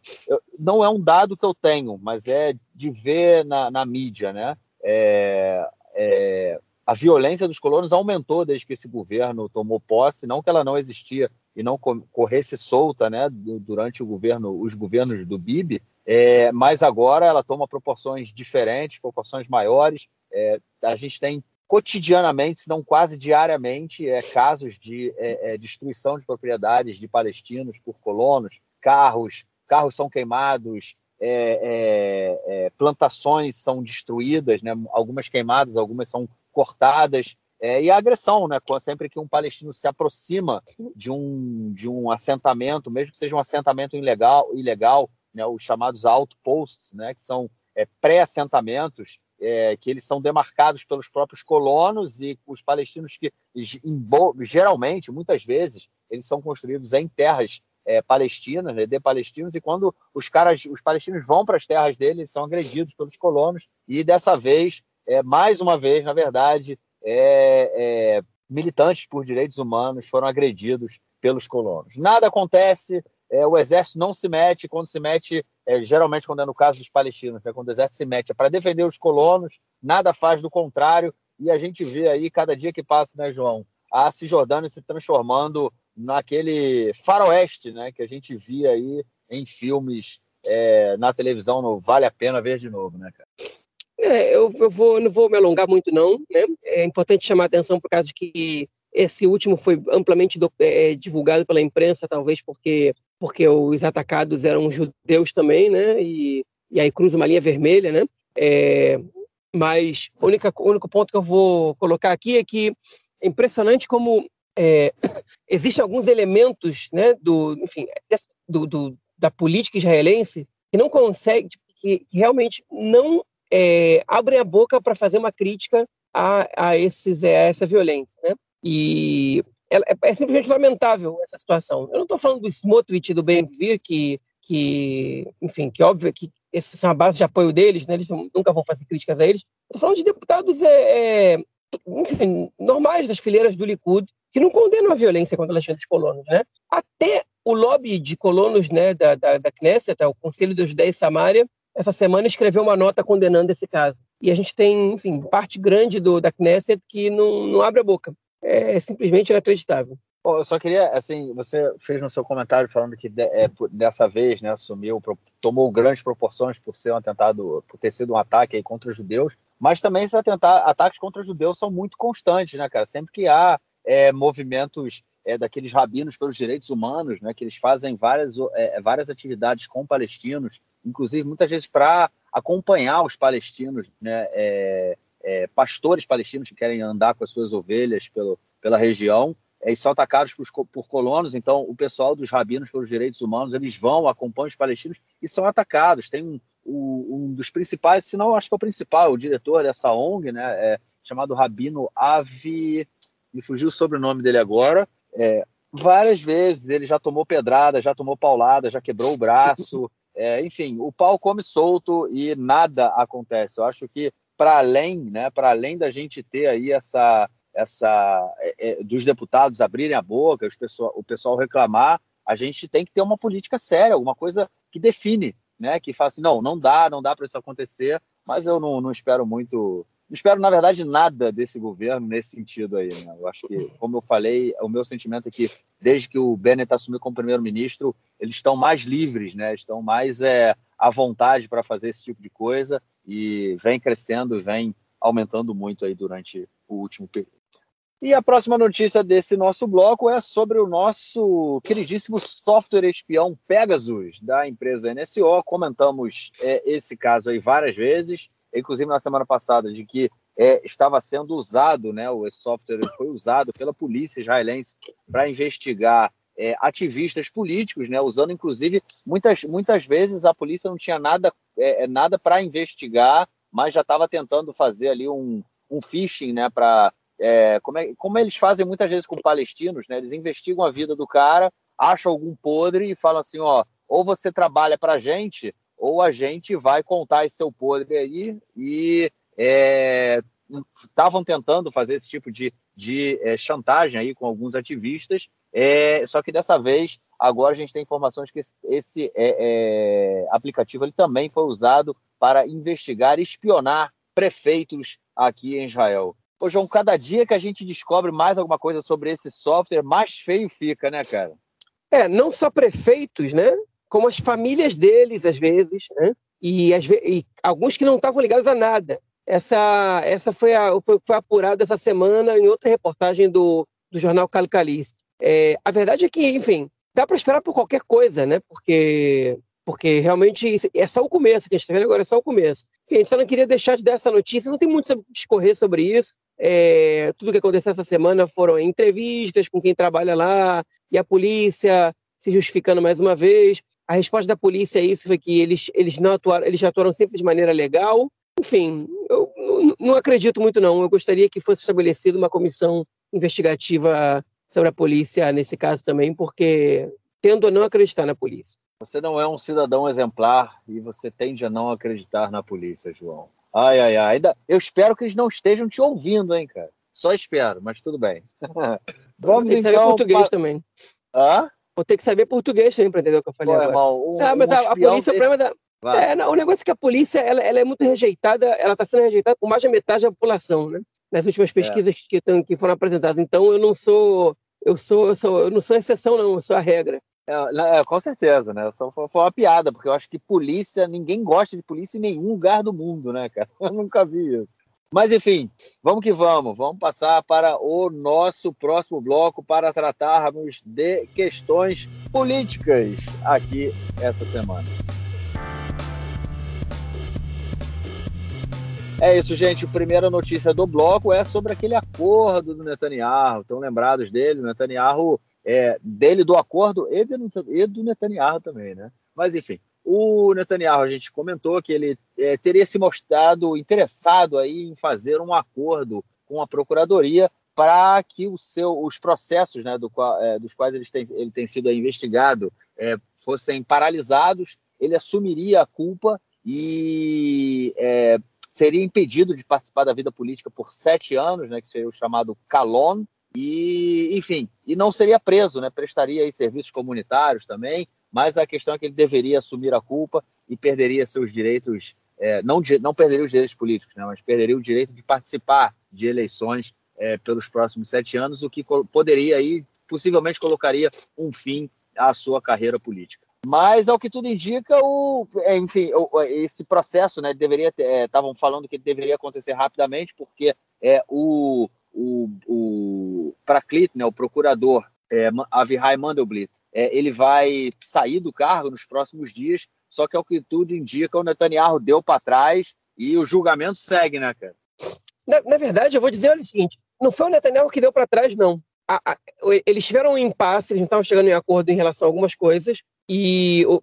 não é um dado que eu tenho, mas é de ver na, na mídia, né? É, é, a violência dos colonos aumentou desde que esse governo tomou posse, não que ela não existia e não corresse solta, né, durante o governo, os governos do Bibi, é, mas agora ela toma proporções diferentes, proporções maiores. É, a gente tem cotidianamente, se não quase diariamente, é, casos de é, é destruição de propriedades de palestinos por colonos, carros, carros são queimados, é, é, plantações são destruídas, né? algumas queimadas, algumas são cortadas. É, e a agressão, né? Sempre que um palestino se aproxima de um, de um assentamento, mesmo que seja um assentamento ilegal, ilegal né? os chamados outposts, né? que são é, pré-assentamentos, é, que eles são demarcados pelos próprios colonos e os palestinos que, geralmente, muitas vezes, eles são construídos em terras é, palestinas, né, de palestinos, e quando os caras, os palestinos vão para as terras deles, são agredidos pelos colonos, e dessa vez, é, mais uma vez, na verdade, é, é, militantes por direitos humanos foram agredidos pelos colonos. Nada acontece, é, o exército não se mete, quando se mete, é, geralmente quando é no caso dos palestinos, né, quando o exército se mete é para defender os colonos, nada faz do contrário, e a gente vê aí, cada dia que passa, né, João, a Cisjordânia se transformando naquele faroeste né, que a gente via aí em filmes é, na televisão, no Vale a Pena Ver de Novo, né, cara? É, eu, eu vou, não vou me alongar muito, não. Né? É importante chamar a atenção por causa de que esse último foi amplamente do, é, divulgado pela imprensa, talvez porque, porque os atacados eram judeus também, né? E, e aí cruza uma linha vermelha, né? É, mas o único, único ponto que eu vou colocar aqui é que é impressionante como é, existem alguns elementos né, do, enfim, do, do, da política israelense que não consegue, tipo, que, realmente não é, abrem a boca para fazer uma crítica a, a, esses, a essa violência. Né? E é, é, simplesmente lamentável essa situação. Eu não estou falando do Smotrich do Ben-Gvir, que, que, enfim, que óbvio que essa são a base de apoio deles, né? eles nunca vão fazer críticas a eles. Estou falando de deputados é, é, enfim, normais das fileiras do Likud, que não condenam a violência contra dos colonos. Né? Até o lobby de colonos né, da, da, da Knesset, o Conselho dos Dez Samária, essa semana escreveu uma nota condenando esse caso. E a gente tem, enfim, parte grande do, da Knesset que não, não abre a boca. É simplesmente inacreditável. eu só queria, assim, você fez no seu comentário falando que é, dessa vez, né, assumiu, tomou grandes proporções por ser um atentado, por ter sido um ataque contra os judeus, mas também esses ataques contra os judeus são muito constantes, né, cara? Sempre que há é, movimentos é, daqueles rabinos pelos direitos humanos, né, que eles fazem várias, é, várias atividades com palestinos, inclusive muitas vezes para acompanhar os palestinos, né, é, é, pastores palestinos que querem andar com as suas ovelhas pelo, pela região, é, e são atacados por, por, colonos. Então, o pessoal dos rabinos pelos direitos humanos eles vão, acompanham os palestinos e são atacados. Tem um, um dos principais, se não acho que é o principal, o diretor dessa ONG, né, é, chamado Rabino Avi, me fugiu o sobrenome dele agora, é, várias vezes ele já tomou pedrada, já tomou paulada, já quebrou o braço. É, enfim, o pau come solto e nada acontece. Eu acho que para além, né, para além da gente ter aí essa, essa é, é, dos deputados abrirem a boca, pessoal, o pessoal reclamar, a gente tem que ter uma política séria, alguma coisa que define, né, que fala assim, não, não dá, não dá para isso acontecer. Mas eu não, não espero muito não espero, na verdade, nada desse governo nesse sentido aí. Né? Eu acho que, como eu falei, o meu sentimento é que, desde que o Bennett assumiu como primeiro-ministro, eles estão mais livres, né? estão mais é, à vontade para fazer esse tipo de coisa e vem crescendo, vem aumentando muito aí durante o último período. E a próxima notícia desse nosso bloco é sobre o nosso queridíssimo software espião Pegasus, da empresa NSO. Comentamos é, esse caso aí várias vezes inclusive na semana passada, de que é, estava sendo usado, né, o software foi usado pela polícia israelense para investigar é, ativistas políticos, né, usando inclusive muitas, muitas vezes a polícia não tinha nada, é, é nada para investigar, mas já estava tentando fazer ali um, um phishing, né, para é, como, é, como eles fazem muitas vezes com palestinos, né, eles investigam a vida do cara, acham algum podre e falam assim, ó, ou você trabalha para a gente ou a gente vai contar esse seu podre aí e estavam é, tentando fazer esse tipo de, de é, chantagem aí com alguns ativistas, é, só que dessa vez, agora a gente tem informações que esse, esse é, é, aplicativo ele também foi usado para investigar e espionar prefeitos aqui em Israel. Ô, João, cada dia que a gente descobre mais alguma coisa sobre esse software, mais feio fica, né, cara? É, não só prefeitos, né? como as famílias deles, às vezes, né? e, ve e alguns que não estavam ligados a nada. Essa, essa foi, a, foi, foi apurada essa semana em outra reportagem do, do jornal Calicalista. É, a verdade é que, enfim, dá para esperar por qualquer coisa, né? Porque, porque realmente é só o começo que a gente está vendo agora, é só o começo. Enfim, a gente só não queria deixar de dar essa notícia, não tem muito a discorrer sobre isso. É, tudo que aconteceu essa semana foram entrevistas com quem trabalha lá e a polícia se justificando mais uma vez. A resposta da polícia a isso foi que eles, eles não atuaram, eles atuaram sempre de maneira legal. Enfim, eu não acredito muito não. Eu gostaria que fosse estabelecida uma comissão investigativa sobre a polícia nesse caso também, porque tendo a não acreditar na polícia. Você não é um cidadão exemplar e você tende a não acreditar na polícia, João. Ai, ai, ai. Eu espero que eles não estejam te ouvindo, hein, cara. Só espero, mas tudo bem. Vamos Tem então. português também. Hã? Vou ter que saber português também para entender o que eu falei Pô, agora. Irmão, ah, mas a, a, polícia, o problema da... É, não, o negócio é que a polícia ela, ela é muito rejeitada, ela está sendo rejeitada por mais da metade da população, né? Nas últimas é. pesquisas é. que, tão, que foram apresentadas. Então eu não sou, eu sou, eu sou, eu não sou exceção, não, eu sou a regra. É, é, com certeza, né? Só foi, foi, uma piada, porque eu acho que polícia, ninguém gosta de polícia em nenhum lugar do mundo, né, cara? Eu nunca vi isso. Mas enfim, vamos que vamos. Vamos passar para o nosso próximo bloco para tratarmos de questões políticas aqui essa semana. É isso, gente. A primeira notícia do bloco é sobre aquele acordo do Netanyahu. Estão lembrados dele? O Netanyahu, é, dele do acordo e do Netanyahu também, né? Mas enfim, o Netanyahu, a gente comentou que ele é, teria se mostrado interessado aí em fazer um acordo com a Procuradoria para que o seu, os processos né, do é, dos quais ele tem, ele tem sido investigado é, fossem paralisados, ele assumiria a culpa e é, seria impedido de participar da vida política por sete anos, né, que seria o chamado calon, e, enfim, e não seria preso, né, prestaria aí serviços comunitários também, mas a questão é que ele deveria assumir a culpa e perderia seus direitos, é, não, não perderia os direitos políticos, né, mas perderia o direito de participar de eleições é, pelos próximos sete anos, o que poderia aí, possivelmente colocaria um fim à sua carreira política. Mas, ao que tudo indica, o, é, enfim, esse processo, né, deveria estavam é, falando que deveria acontecer rapidamente, porque é, o, o, o Praklit, né, o procurador é, Avihai Mandelblit, é, ele vai sair do cargo nos próximos dias, só que ao que tudo indica, o Netanyahu deu para trás e o julgamento segue, né, cara? Na, na, verdade, eu vou dizer o seguinte: não foi o Netanyahu que deu para trás, não. A, a, eles tiveram um impasse, eles não estavam chegando em acordo em relação a algumas coisas, e o,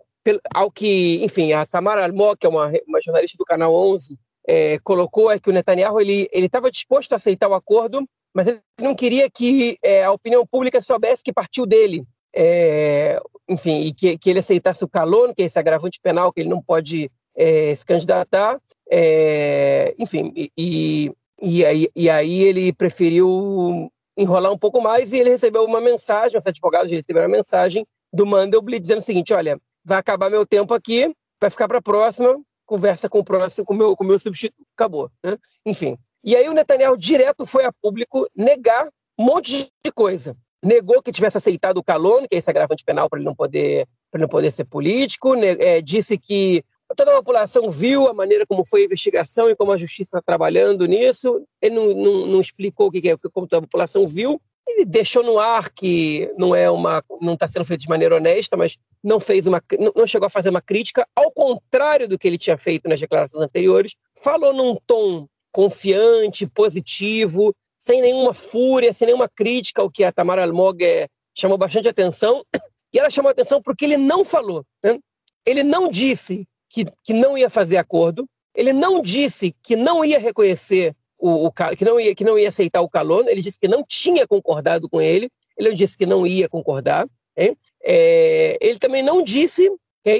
ao que, enfim, a Tamara Almog, que é uma, uma jornalista do canal 11, é, colocou é que o Netanyahu ele estava disposto a aceitar o acordo, mas ele não queria que é, a opinião pública soubesse que partiu dele. É, enfim, e que, que, ele aceitasse o calor, que é esse agravante penal que ele não pode é, se candidatar. É, enfim, e, e, aí, e aí ele preferiu enrolar um pouco mais e ele recebeu uma mensagem, os advogados receberam uma mensagem do Mandelblit dizendo o seguinte, olha, vai acabar meu tempo aqui, vai ficar para a próxima, conversa com o próximo, com meu, o meu substituto, acabou. Né? Enfim. E aí o Netanyahu direto foi a público negar um monte de coisa. Negou que tivesse aceitado o calone, que é esse agravante penal para ele não poder para não poder ser político, é, disse que toda a população viu a maneira como foi a investigação e como a justiça está trabalhando nisso. Ele não, não, não explicou o que é, como a população viu, ele deixou no ar que não é uma, não está sendo feito de maneira honesta, mas não fez uma, não chegou a fazer uma crítica, ao contrário do que ele tinha feito nas declarações anteriores, falou num tom confiante, positivo, sem nenhuma fúria, sem nenhuma crítica ao que a Tamara Almog é, chamou bastante atenção, e ela chamou atenção porque ele não falou. Né? Ele não disse que, que não ia fazer acordo, ele não disse que não ia reconhecer o, o, que, não ia, que não ia aceitar o Calon, ele disse que não tinha concordado com ele, ele disse que não ia concordar. É, ele também não disse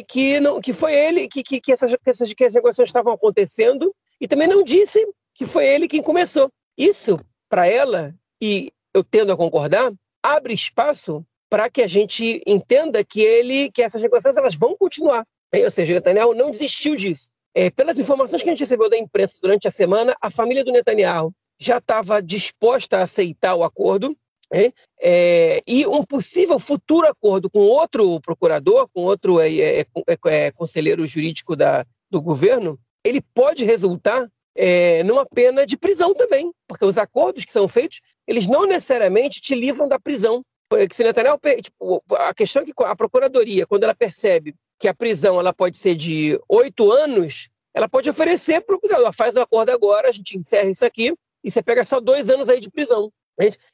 que, não, que foi ele que, que, que, essas, que, essas, que essas negociações estavam acontecendo, e também não disse que foi ele quem começou. Isso, para ela, e eu tendo a concordar, abre espaço para que a gente entenda que ele, que essas negociações elas vão continuar. Ou seja, Netanyahu não desistiu disso. É, pelas informações que a gente recebeu da imprensa durante a semana, a família do Netanyahu já estava disposta a aceitar o acordo, né? é, e um possível futuro acordo com outro procurador, com outro é, é, é, é conselheiro jurídico da, do governo, ele pode resultar numa pena de prisão também, porque os acordos que são feitos, eles não necessariamente te livram da prisão. Porque se Netanyahu, tipo, a questão é que a procuradoria, quando ela percebe que a prisão ela pode ser de oito anos, ela pode oferecer para o ela faz o acordo agora, a gente encerra isso aqui, e você pega só dois anos aí de prisão.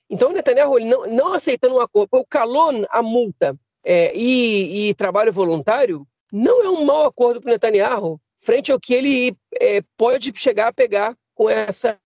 Então, o Netanyahu, ele não, não aceitando um acordo, o calon, a multa é, e, e, trabalho voluntário, não é um mau acordo para o Netanyahu, frente ao que ele é, pode chegar a pegar com essa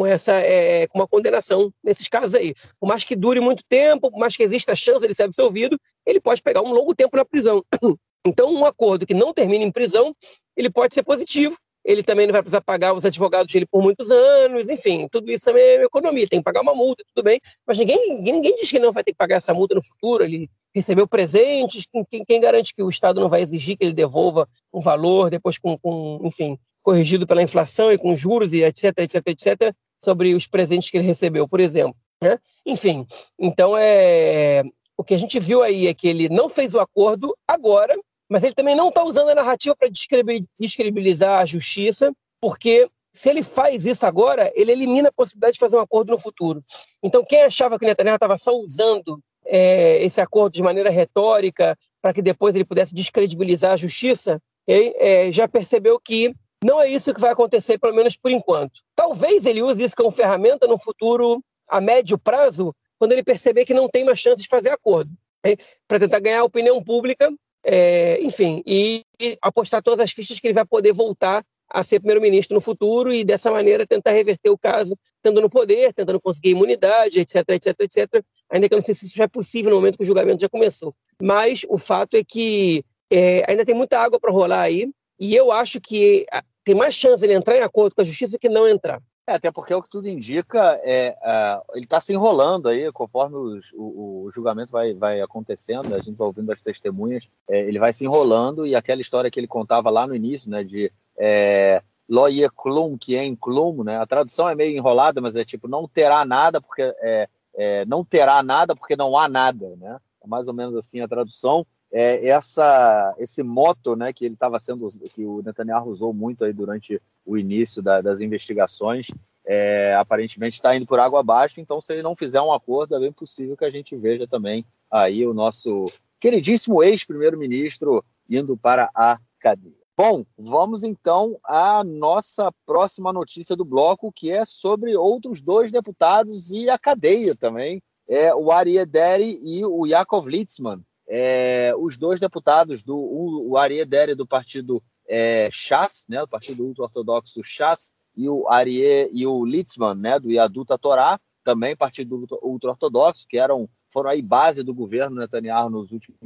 com essa é, com uma condenação nesses casos aí. Por mais que dure muito tempo, por mais que exista a chance de ser absolvido, ele pode pegar um longo tempo na prisão. Então, um acordo que não termine em prisão, ele pode ser positivo. Ele também não vai precisar pagar os advogados dele por muitos anos, enfim, tudo isso também é economia, tem que pagar uma multa, tudo bem, mas ninguém, ninguém diz que não vai ter que pagar essa multa no futuro, ele recebeu presentes, quem, quem garante que o Estado não vai exigir que ele devolva um valor, depois com, com enfim, corrigido pela inflação e com juros e etc, etc, etc, sobre os presentes que ele recebeu, por exemplo. Né? Enfim, então é o que a gente viu aí é que ele não fez o acordo agora, mas ele também não está usando a narrativa para descredibilizar a justiça, porque se ele faz isso agora, ele elimina a possibilidade de fazer um acordo no futuro. Então, quem achava que Netanyahu estava só usando é, esse acordo de maneira retórica para que depois ele pudesse descredibilizar a justiça, é, já percebeu que não é isso que vai acontecer, pelo menos por enquanto. Talvez ele use isso como ferramenta no futuro, a médio prazo, quando ele perceber que não tem mais chance de fazer acordo, para tentar ganhar a opinião pública, é, enfim, e, e, apostar todas as fichas que ele vai poder voltar a ser primeiro-ministro no futuro e dessa maneira tentar reverter o caso, estando no poder, tentando conseguir imunidade, etc, etc, etc. Ainda que eu não sei se isso já é possível no momento que o julgamento já começou. Mas o fato é que é, ainda tem muita água para rolar aí e eu acho que tem mais chance ele entrar em acordo com a justiça que não entrar. É, até porque o que tudo indica é uh, ele está se enrolando aí, conforme os, o, o, julgamento vai, vai acontecendo, a gente vai ouvindo as testemunhas, é, ele vai se enrolando e aquela história que ele contava lá no início, né, de é, klum, que é em klum, né, a tradução é meio enrolada, mas é tipo não terá nada porque é, é, não terá nada porque não há nada, né, é mais ou menos assim a tradução. É, essa esse moto né que ele estava sendo que o Netanyahu usou muito aí durante o início da, das investigações é, aparentemente está indo por água abaixo então se ele não fizer um acordo é bem possível que a gente veja também aí o nosso queridíssimo ex primeiro-ministro indo para a cadeia. Bom vamos então à nossa próxima notícia do bloco que é sobre outros dois deputados e a cadeia também. É o Arieh Deri e o Yaakov Litzman. É, os dois deputados, do, o, o Arieh Deri do partido é, Chas, né, do partido ultra-ortodoxo Chas, e o Arieh e o Litzman, né, do Yaduta Torá, também partido ultra-ortodoxo, que eram foram aí base do governo Netanyahu nos últimos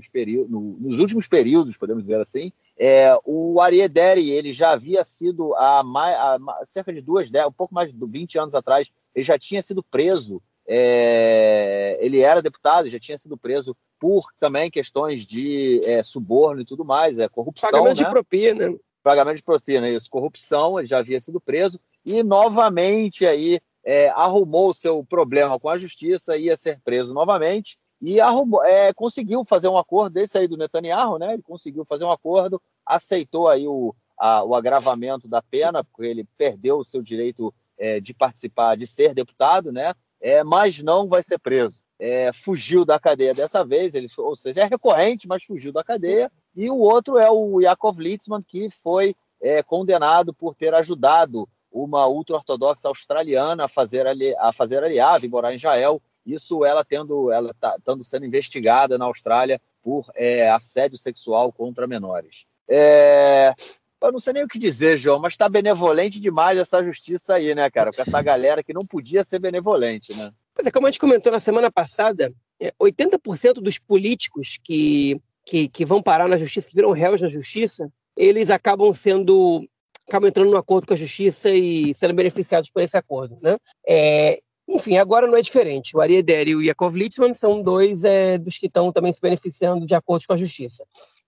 no, nos últimos períodos, podemos dizer assim. É, o Arieh Deri, ele já havia sido há, mais, há cerca de duas, um pouco mais de 20 anos atrás, ele já tinha sido preso é, ele era deputado, já tinha sido preso por também questões de é, suborno e tudo mais, é corrupção. Pagamento né? de propina. Pagamento de propina, isso, corrupção, ele já havia sido preso e novamente aí é, arrumou o seu problema com a justiça, ia ser preso novamente e arrumou, é, conseguiu fazer um acordo desse aí do Netanyahu, né? Ele conseguiu fazer um acordo, aceitou aí o, a, o agravamento da pena, porque ele perdeu o seu direito é, de participar, de ser deputado, né? É, mas não vai ser preso. É, fugiu da cadeia dessa vez, ele, ou seja, é recorrente, mas fugiu da cadeia. E o outro é o Yakov Litzman, que foi é, condenado por ter ajudado uma ultra-ortodoxa australiana a fazer, ali, a fazer aliado e morar em Israel. Isso ela tendo, ela tá, tendo sendo investigada na Austrália por é, assédio sexual contra menores. É, eu não sei nem o que dizer, João, mas está benevolente demais essa justiça aí, né, cara? Com essa galera que não podia ser benevolente, né? Pois é, como a gente comentou na semana passada, 80% é, dos políticos que, que, que vão parar na justiça, que viram réus na justiça, eles acabam sendo acabam entrando no acordo com a justiça e sendo beneficiados por esse acordo, né? É, enfim, agora não é diferente. O Ari Eder e o Yakov Litzman são dois é, dos que estão também se beneficiando de acordos com a justiça.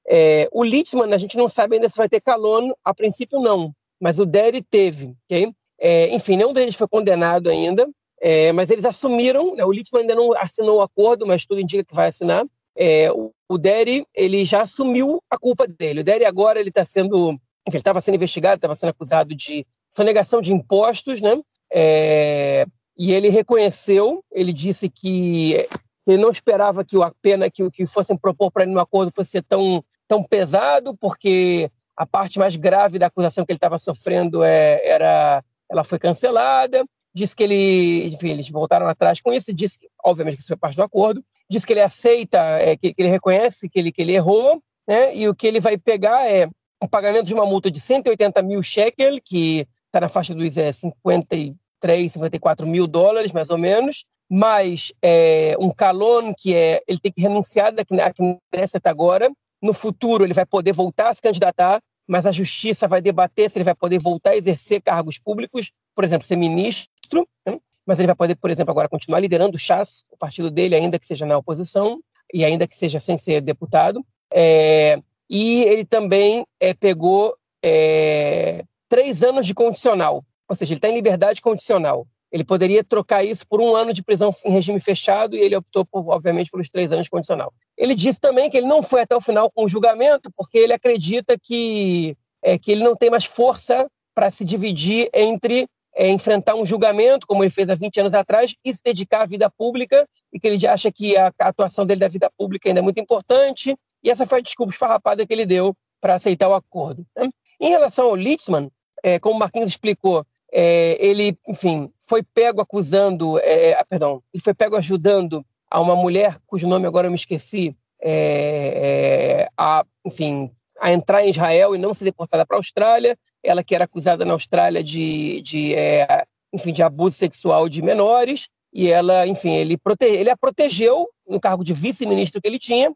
É, o Littman, a gente não sabe ainda se vai ter calono, a princípio não, mas o Derry teve, ok? É, enfim, nenhum deles foi condenado ainda, é, mas eles assumiram, né, o Littman ainda não assinou o acordo, mas tudo indica que vai assinar. É, o, o Derry, ele já assumiu a culpa dele. O Derry agora ele está sendo, ele estava sendo investigado, estava sendo acusado de sonegação de impostos, né? É, e ele reconheceu, ele disse que ele não esperava que a pena que, que fossem propor para ele no acordo fosse tão tão pesado, porque a parte mais grave da acusação que ele estava sofrendo é, era, ela foi cancelada. Disse que ele, enfim, eles voltaram atrás com isso. Disse que, obviamente, que isso foi parte do acordo. Disse que ele aceita, é, que, que, ele reconhece que ele, que ele errou, né? E o que ele vai pegar é um pagamento de uma multa de 180 mil shekel, que está na faixa dos é, 53, 54 mil dólares, mais ou menos, mais é, um calon que é ele tem que renunciar da Knesset agora, no futuro ele vai poder voltar a se candidatar, mas a justiça vai debater se ele vai poder voltar a exercer cargos públicos, por exemplo, ser ministro, né? mas ele vai poder, por exemplo, agora continuar liderando o Chas, o partido dele, ainda que seja na oposição e ainda que seja sem ser deputado. É, e ele também é, pegou é, três anos de condicional, ou seja, ele está em liberdade condicional. Ele poderia trocar isso por um ano de prisão em regime fechado e ele optou, por, obviamente, pelos três anos condicional. Ele disse também que ele não foi até o final com o julgamento porque ele acredita que, é, que ele não tem mais força para se dividir entre é, enfrentar um julgamento, como ele fez há 20 anos atrás, e se dedicar à vida pública, e que ele acha que a, a atuação dele da vida pública ainda é muito importante, e essa foi a desculpa esfarrapada que ele deu para aceitar o acordo. Né? Em relação ao Litzman, é, como o Marquinhos explicou, é, ele, enfim, foi pego acusando, é, perdão, ele foi pego ajudando a uma mulher cujo nome agora eu me esqueci, é, é, a, enfim, a entrar em Israel e não ser deportada para a Austrália. ela que era acusada na Austrália de, de é, enfim, de abuso sexual de menores, e ela, enfim, ele, ele a protegeu no cargo de vice-ministro que ele tinha,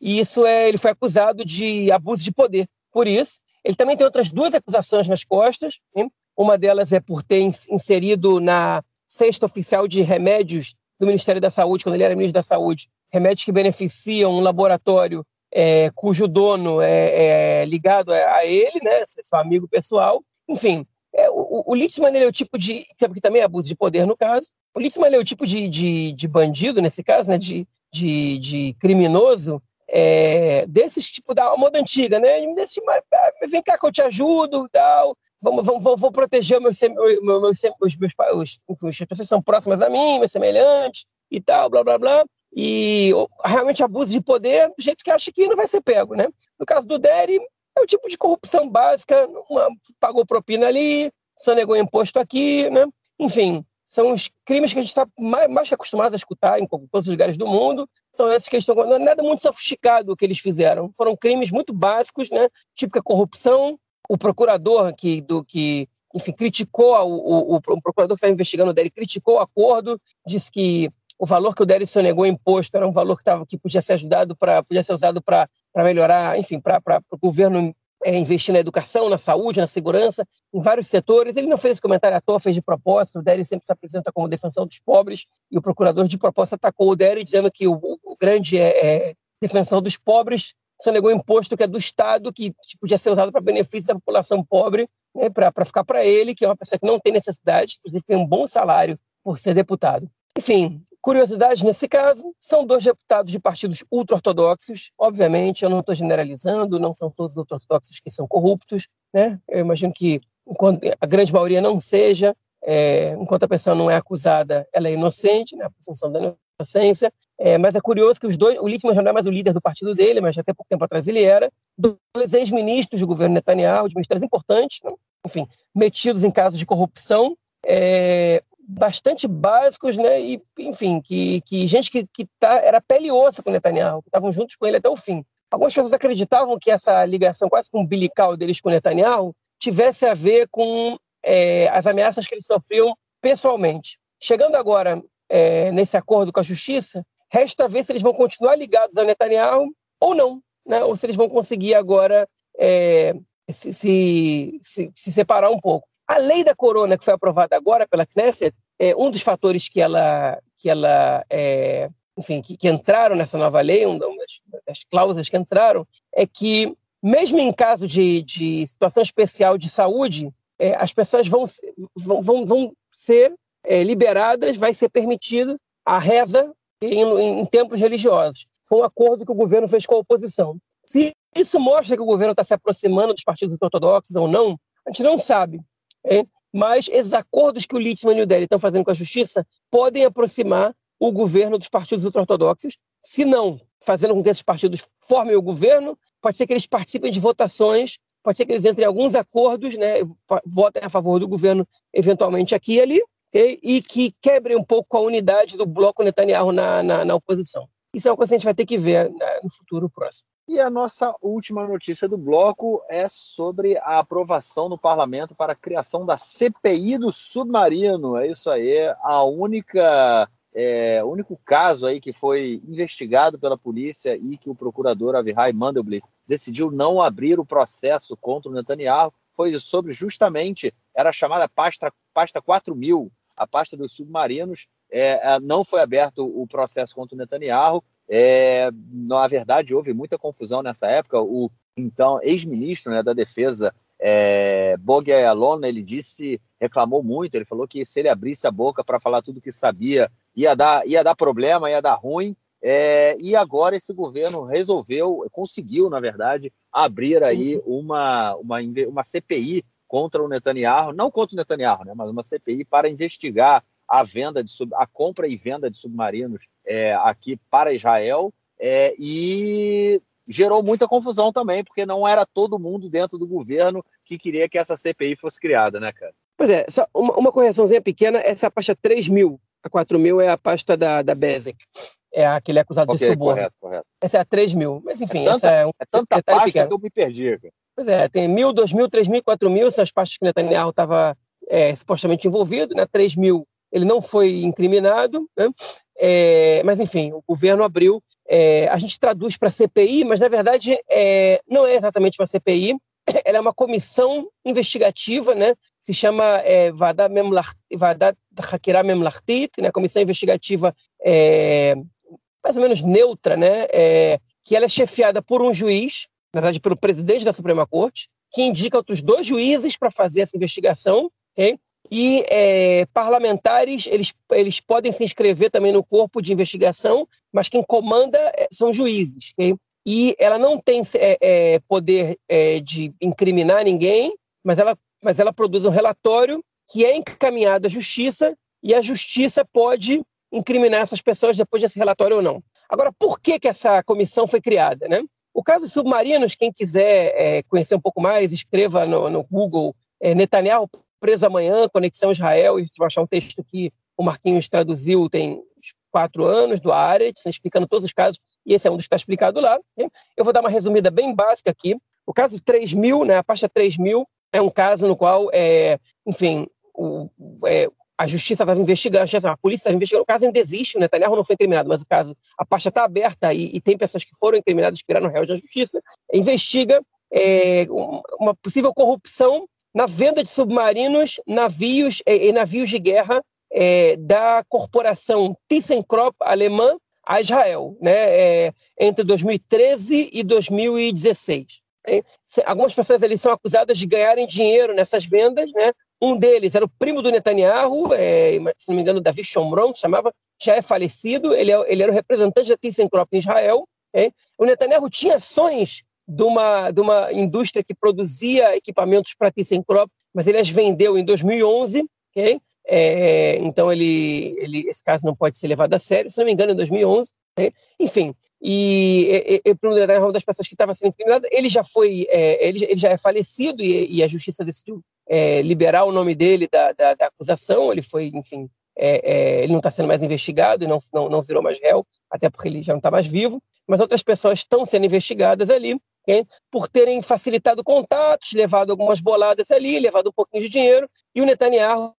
e isso é, ele foi acusado de abuso de poder. Por isso, ele também tem outras duas acusações nas costas. Hein? Uma delas é por ter inserido na cesta oficial de remédios do Ministério da Saúde, quando ele era ministro da Saúde, remédios que beneficiam um laboratório é, cujo dono é, é, ligado a ele, né, seu amigo pessoal. Enfim, é, o, o Littman é o tipo de. que também é abuso de poder no caso. O Littman é o tipo de, de, de bandido, nesse caso, né, de, de, de criminoso, é, desses tipo da moda antiga, né? Desse, ah, vem cá que eu te ajudo, tal. Vamos, vamos, vou, vou proteger meus, meus, meus, meus os, os, as pessoas que são próximas a mim, meus semelhantes e tal, blá blá blá. E realmente abuso de poder do jeito que acha que não vai ser pego, né? No caso do Derry, é o tipo de corrupção básica, uma, pagou propina ali, sonegou imposto aqui, né? Enfim, são os crimes que a gente está mais, mais, acostumado a escutar em todos os lugares do mundo. São esses que estão. Não é nada muito sofisticado o que eles fizeram. Foram crimes muito básicos, né? Típica corrupção. O procurador que, do, que enfim, criticou o, o, o procurador que está investigando o Derry criticou o acordo, disse que o valor que o Derry sonegou imposto era um valor que, tava, que podia ser ajudado para podia ser usado para melhorar, enfim, para o governo é, investir na educação, na saúde, na segurança, em vários setores. Ele não fez esse comentário à toa, fez de propósito. O Derry sempre se apresenta como defensor dos pobres e o procurador de propósito atacou o Derry, dizendo que o, o grande é, é, defensor dos pobres sonegou imposto que é do Estado, que tipo, podia ser usado para benefício da população pobre, né, para ficar para ele, que é uma pessoa que não tem necessidade, inclusive tem um bom salário por ser deputado. Enfim, Curiosidade nesse caso, são dois deputados de partidos ultra-ortodoxos. Obviamente, eu não estou generalizando, não são todos os ultra-ortodoxos que são corruptos. Né? Eu imagino que enquanto a grande maioria não seja, é, enquanto a pessoa não é acusada, ela é inocente, né? a presunção da inocência. É, mas é curioso que os dois, o Littman já não é mais o líder do partido dele, mas até pouco tempo atrás ele era, dois ex-ministros do governo Netanyahu, de ministérios importantes, né? enfim, metidos em casos de corrupção. É, bastante básicos, né? E, enfim, que, que gente que, que tá, era pele e osso com Netanyahu, que estavam juntos com ele até o fim. Algumas pessoas acreditavam que essa ligação quase com umbilical deles com Netanyahu tivesse a ver com é, as ameaças que eles sofriam pessoalmente. Chegando agora é, nesse acordo com a justiça, resta ver se eles vão continuar ligados ao Netanyahu ou não, né? ou se eles vão conseguir agora é, se, se, se, se separar um pouco. A lei da corona, que foi aprovada agora pela Knesset, é um dos fatores que ela, que ela é, enfim, que, que, entraram nessa nova lei, uma das, das, cláusulas que entraram, é que, mesmo em caso de, de situação especial de saúde, é, as pessoas vão, vão, vão, vão ser é, liberadas, vai ser permitido a reza em, em, em templos religiosos. Foi um acordo que o governo fez com a oposição. Se isso mostra que o governo está se aproximando dos partidos ortodoxos ou não, a gente não sabe. É? Mas esses acordos que o Littman e o Deli estão fazendo com a justiça podem aproximar o governo dos partidos ultra-ortodoxos. Se não, fazendo com que esses partidos formem o governo, pode ser que eles participem de votações, pode ser que eles entrem em alguns acordos, né, votem a favor do governo, eventualmente aqui e ali, okay? e que quebrem um pouco a unidade do bloco Netanyahu na, na, na oposição. Isso é uma coisa que a gente vai ter que ver né, no futuro próximo. E a nossa última notícia do bloco é sobre a aprovação no parlamento para a criação da CPI do submarino. É isso aí, a única é, o único caso aí que foi investigado pela polícia e que o procurador Avihai Mandelblit decidiu não abrir o processo contra o Netanyahu foi sobre justamente, era chamada pasta, pasta 4000, a pasta dos submarinos. É, é, não foi aberto o processo contra o Netanyahu é, na verdade, houve muita confusão nessa época. O então ex-ministro né, da Defesa, é, Bogi ele disse, reclamou muito. Ele falou que se ele abrisse a boca para falar tudo que sabia, ia dar, ia dar problema, ia dar ruim. É, e agora esse governo resolveu, conseguiu, na verdade, abrir aí uma, uma, uma CPI contra o Netanyahu, não contra o Netanyahu, né, mas uma CPI para investigar a venda de sub, a compra e venda de submarinos é, aqui para Israel é, e gerou muita confusão também, porque não era todo mundo dentro do governo que queria que essa CPI fosse criada, né, cara? Pois é, só uma, uma correçãozinha pequena, essa pasta 3 mil, a 4 mil é a pasta da, da Bezek. É aquele é acusado okay, de suborno. Correto, correto. Essa é a 3 mil. Mas enfim, é tanta, essa é um é tanta pasta pequeno. que eu me perdi. Cara. Pois é, tem mil, dois mil, três mil, quatro mil, são as pastas que Netanyahu estava é, supostamente envolvido, né? Três mil ele não foi incriminado, né? É, mas enfim, o governo abriu. É, a gente traduz para CPI, mas na verdade é, não é exatamente uma CPI. Ela é uma comissão investigativa, né? Se chama é, Hakira Memlartit, né? Comissão investigativa é, mais ou menos neutra, né? É, que ela é chefiada por um juiz, na verdade pelo presidente da Suprema Corte, que indica outros dois juízes para fazer essa investigação, okay? E é, parlamentares, eles, eles podem se inscrever também no corpo de investigação, mas quem comanda é, são juízes. Okay? E ela não tem é, é, poder é, de incriminar ninguém, mas ela, mas ela produz um relatório que é encaminhado à justiça e a justiça pode incriminar essas pessoas depois desse relatório ou não. Agora, por que, que essa comissão foi criada? Né? O caso submarinos, quem quiser é, conhecer um pouco mais, escreva no, no Google é, Netanyahu preso amanhã, Conexão Israel, e vai achar um texto que o Marquinhos traduziu tem quatro anos, do Aretz, explicando todos os casos, e esse é um dos que está explicado lá. Eu vou dar uma resumida bem básica aqui. O caso 3000, né, a pasta 3000, é um caso no qual, é, enfim, o, é, a justiça estava investigando, a polícia estava investigando, o caso ainda existe, o Netanyahu não foi incriminado, mas o caso, a pasta está aberta e, e, tem pessoas que foram incriminadas, que viraram réus da justiça, investiga é, uma possível corrupção na venda de submarinos, navios e, navios de guerra é, da corporação ThyssenKrupp alemã a Israel, né, é, entre 2013 e 2016. É, algumas pessoas ali são acusadas de ganharem dinheiro nessas vendas, né? Um deles era o primo do Netanyahu, é, se não me engano, Davi Shomron, chamava, já é falecido, ele, é, ele era o representante da ThyssenKrupp em Israel. É. O Netanyahu tinha ações de uma, de uma indústria que produzia equipamentos para ThyssenKrupp, mas ele as vendeu em 2011, ok? É, então ele, ele, esse caso não pode ser levado a sério, se não me engano, em 2011. Okay? Enfim, e, e, e era uma das pessoas que estava sendo incriminada, ele já foi, é, ele, ele, já é falecido e, e a justiça decidiu é, liberar o nome dele da, da, da acusação. Ele foi, enfim, é, é, ele não está sendo mais investigado e não, não, não virou mais réu, até porque ele já não está mais vivo. Mas outras pessoas estão sendo investigadas ali por terem facilitado contatos, levado algumas boladas ali, levado um pouquinho de dinheiro, e o Netanyahu